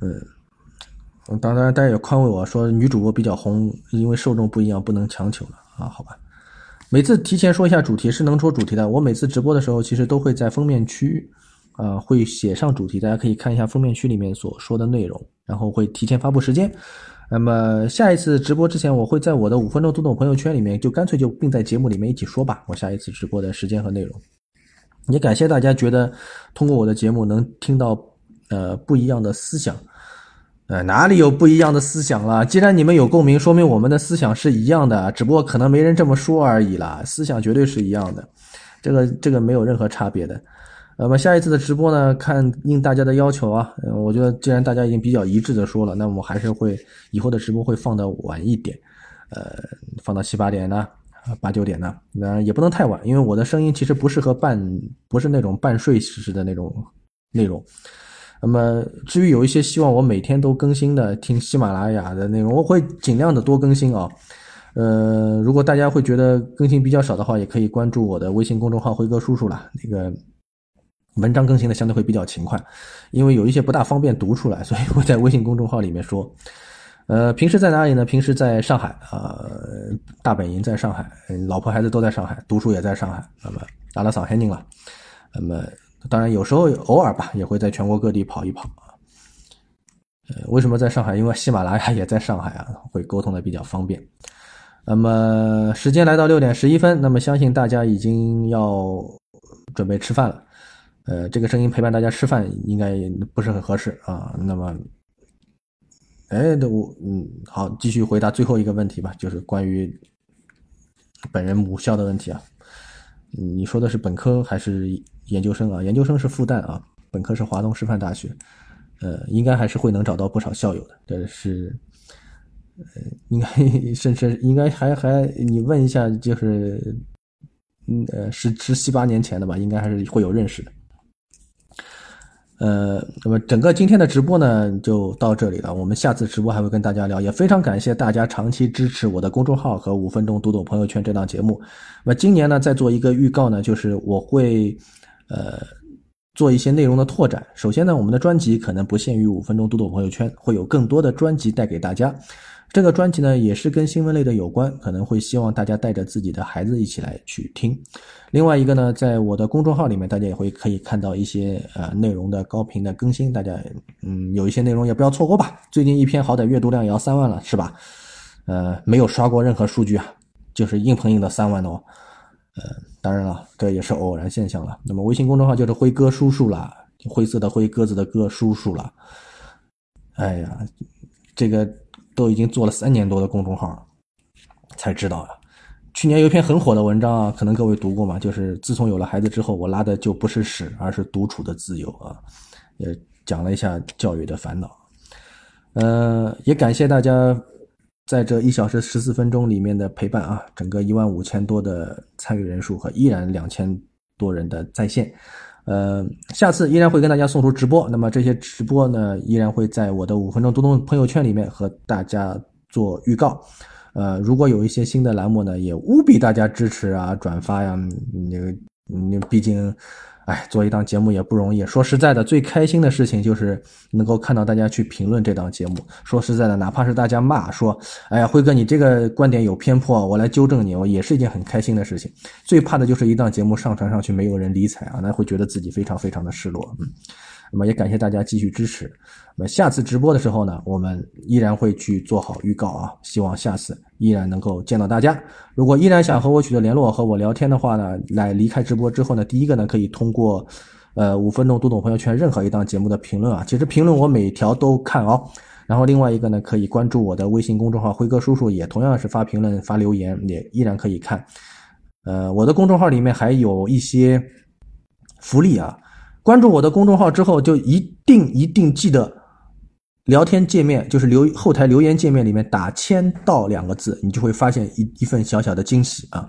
嗯，当然大家也宽慰我说女主播比较红，因为受众不一样，不能强求了啊，好吧。每次提前说一下主题是能说主题的，我每次直播的时候其实都会在封面区域。啊，会写上主题，大家可以看一下封面区里面所说的内容，然后会提前发布时间。那么下一次直播之前，我会在我的五分钟读懂朋友圈里面，就干脆就并在节目里面一起说吧。我下一次直播的时间和内容，也感谢大家觉得通过我的节目能听到呃不一样的思想。呃，哪里有不一样的思想了？既然你们有共鸣，说明我们的思想是一样的，只不过可能没人这么说而已啦。思想绝对是一样的，这个这个没有任何差别的。那么下一次的直播呢？看应大家的要求啊，我觉得既然大家已经比较一致的说了，那我还是会以后的直播会放的晚一点，呃，放到七八点呢，八九点呢，那也不能太晚，因为我的声音其实不适合半，不是那种半睡时的那种内容。那么至于有一些希望我每天都更新的听喜马拉雅的内容，我会尽量的多更新啊。呃，如果大家会觉得更新比较少的话，也可以关注我的微信公众号辉哥叔叔了，那个。文章更新的相对会比较勤快，因为有一些不大方便读出来，所以会在微信公众号里面说。呃，平时在哪里呢？平时在上海啊，大本营在上海，老婆孩子都在上海，读书也在上海。那么打了扫黑宁了。那么当然有时候偶尔吧，也会在全国各地跑一跑啊。呃，为什么在上海？因为喜马拉雅也在上海啊，会沟通的比较方便。那么时间来到六点十一分，那么相信大家已经要准备吃饭了。呃，这个声音陪伴大家吃饭应该不是很合适啊。那么，哎，我嗯，好，继续回答最后一个问题吧，就是关于本人母校的问题啊。你说的是本科还是研究生啊？研究生是复旦啊，本科是华东师范大学。呃，应该还是会能找到不少校友的。这是，呃，应该 甚至应该还还你问一下，就是嗯呃十十七八年前的吧，应该还是会有认识的。呃，那么整个今天的直播呢，就到这里了。我们下次直播还会跟大家聊，也非常感谢大家长期支持我的公众号和五分钟读懂朋友圈这档节目。那么今年呢，再做一个预告呢，就是我会呃做一些内容的拓展。首先呢，我们的专辑可能不限于五分钟读懂朋友圈，会有更多的专辑带给大家。这个专辑呢，也是跟新闻类的有关，可能会希望大家带着自己的孩子一起来去听。另外一个呢，在我的公众号里面，大家也会可以看到一些呃内容的高频的更新，大家嗯有一些内容也不要错过吧。最近一篇好歹阅读量也要三万了，是吧？呃，没有刷过任何数据啊，就是硬碰硬的三万哦。呃，当然了，这也是偶然现象了。那么微信公众号就是辉哥叔叔了，灰色的灰，鸽子的鸽，叔叔了。哎呀，这个。都已经做了三年多的公众号，才知道啊。去年有一篇很火的文章啊，可能各位读过嘛，就是自从有了孩子之后，我拉的就不是屎，而是独处的自由啊。也讲了一下教育的烦恼。呃，也感谢大家在这一小时十四分钟里面的陪伴啊，整个一万五千多的参与人数和依然两千多人的在线。呃，下次依然会跟大家送出直播，那么这些直播呢，依然会在我的五分钟读懂朋友圈里面和大家做预告。呃，如果有一些新的栏目呢，也务必大家支持啊，转发呀，那个，你毕竟。哎，做一档节目也不容易。说实在的，最开心的事情就是能够看到大家去评论这档节目。说实在的，哪怕是大家骂说：“哎呀，辉哥，你这个观点有偏颇，我来纠正你。”我也是一件很开心的事情。最怕的就是一档节目上传上去没有人理睬啊，那会觉得自己非常非常的失落。嗯。那么也感谢大家继续支持。那么下次直播的时候呢，我们依然会去做好预告啊，希望下次依然能够见到大家。如果依然想和我取得联络、和我聊天的话呢，来离开直播之后呢，第一个呢可以通过，呃，五分钟读懂朋友圈任何一档节目的评论啊，其实评论我每条都看哦。然后另外一个呢，可以关注我的微信公众号“辉哥叔叔”，也同样是发评论、发留言，也依然可以看。呃，我的公众号里面还有一些福利啊。关注我的公众号之后，就一定一定记得聊天界面，就是留后台留言界面里面打“签到”两个字，你就会发现一一份小小的惊喜啊！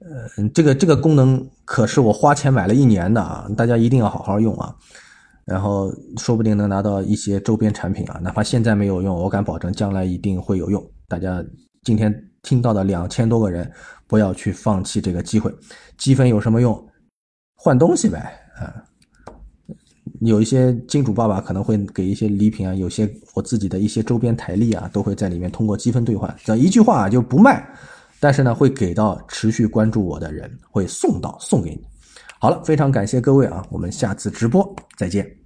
呃，这个这个功能可是我花钱买了一年的啊，大家一定要好好用啊！然后说不定能拿到一些周边产品啊，哪怕现在没有用，我敢保证将来一定会有用。大家今天听到的两千多个人，不要去放弃这个机会。积分有什么用？换东西呗，啊！有一些金主爸爸可能会给一些礼品啊，有些我自己的一些周边台历啊，都会在里面通过积分兑换。这一句话就不卖，但是呢，会给到持续关注我的人，会送到送给你。好了，非常感谢各位啊，我们下次直播再见。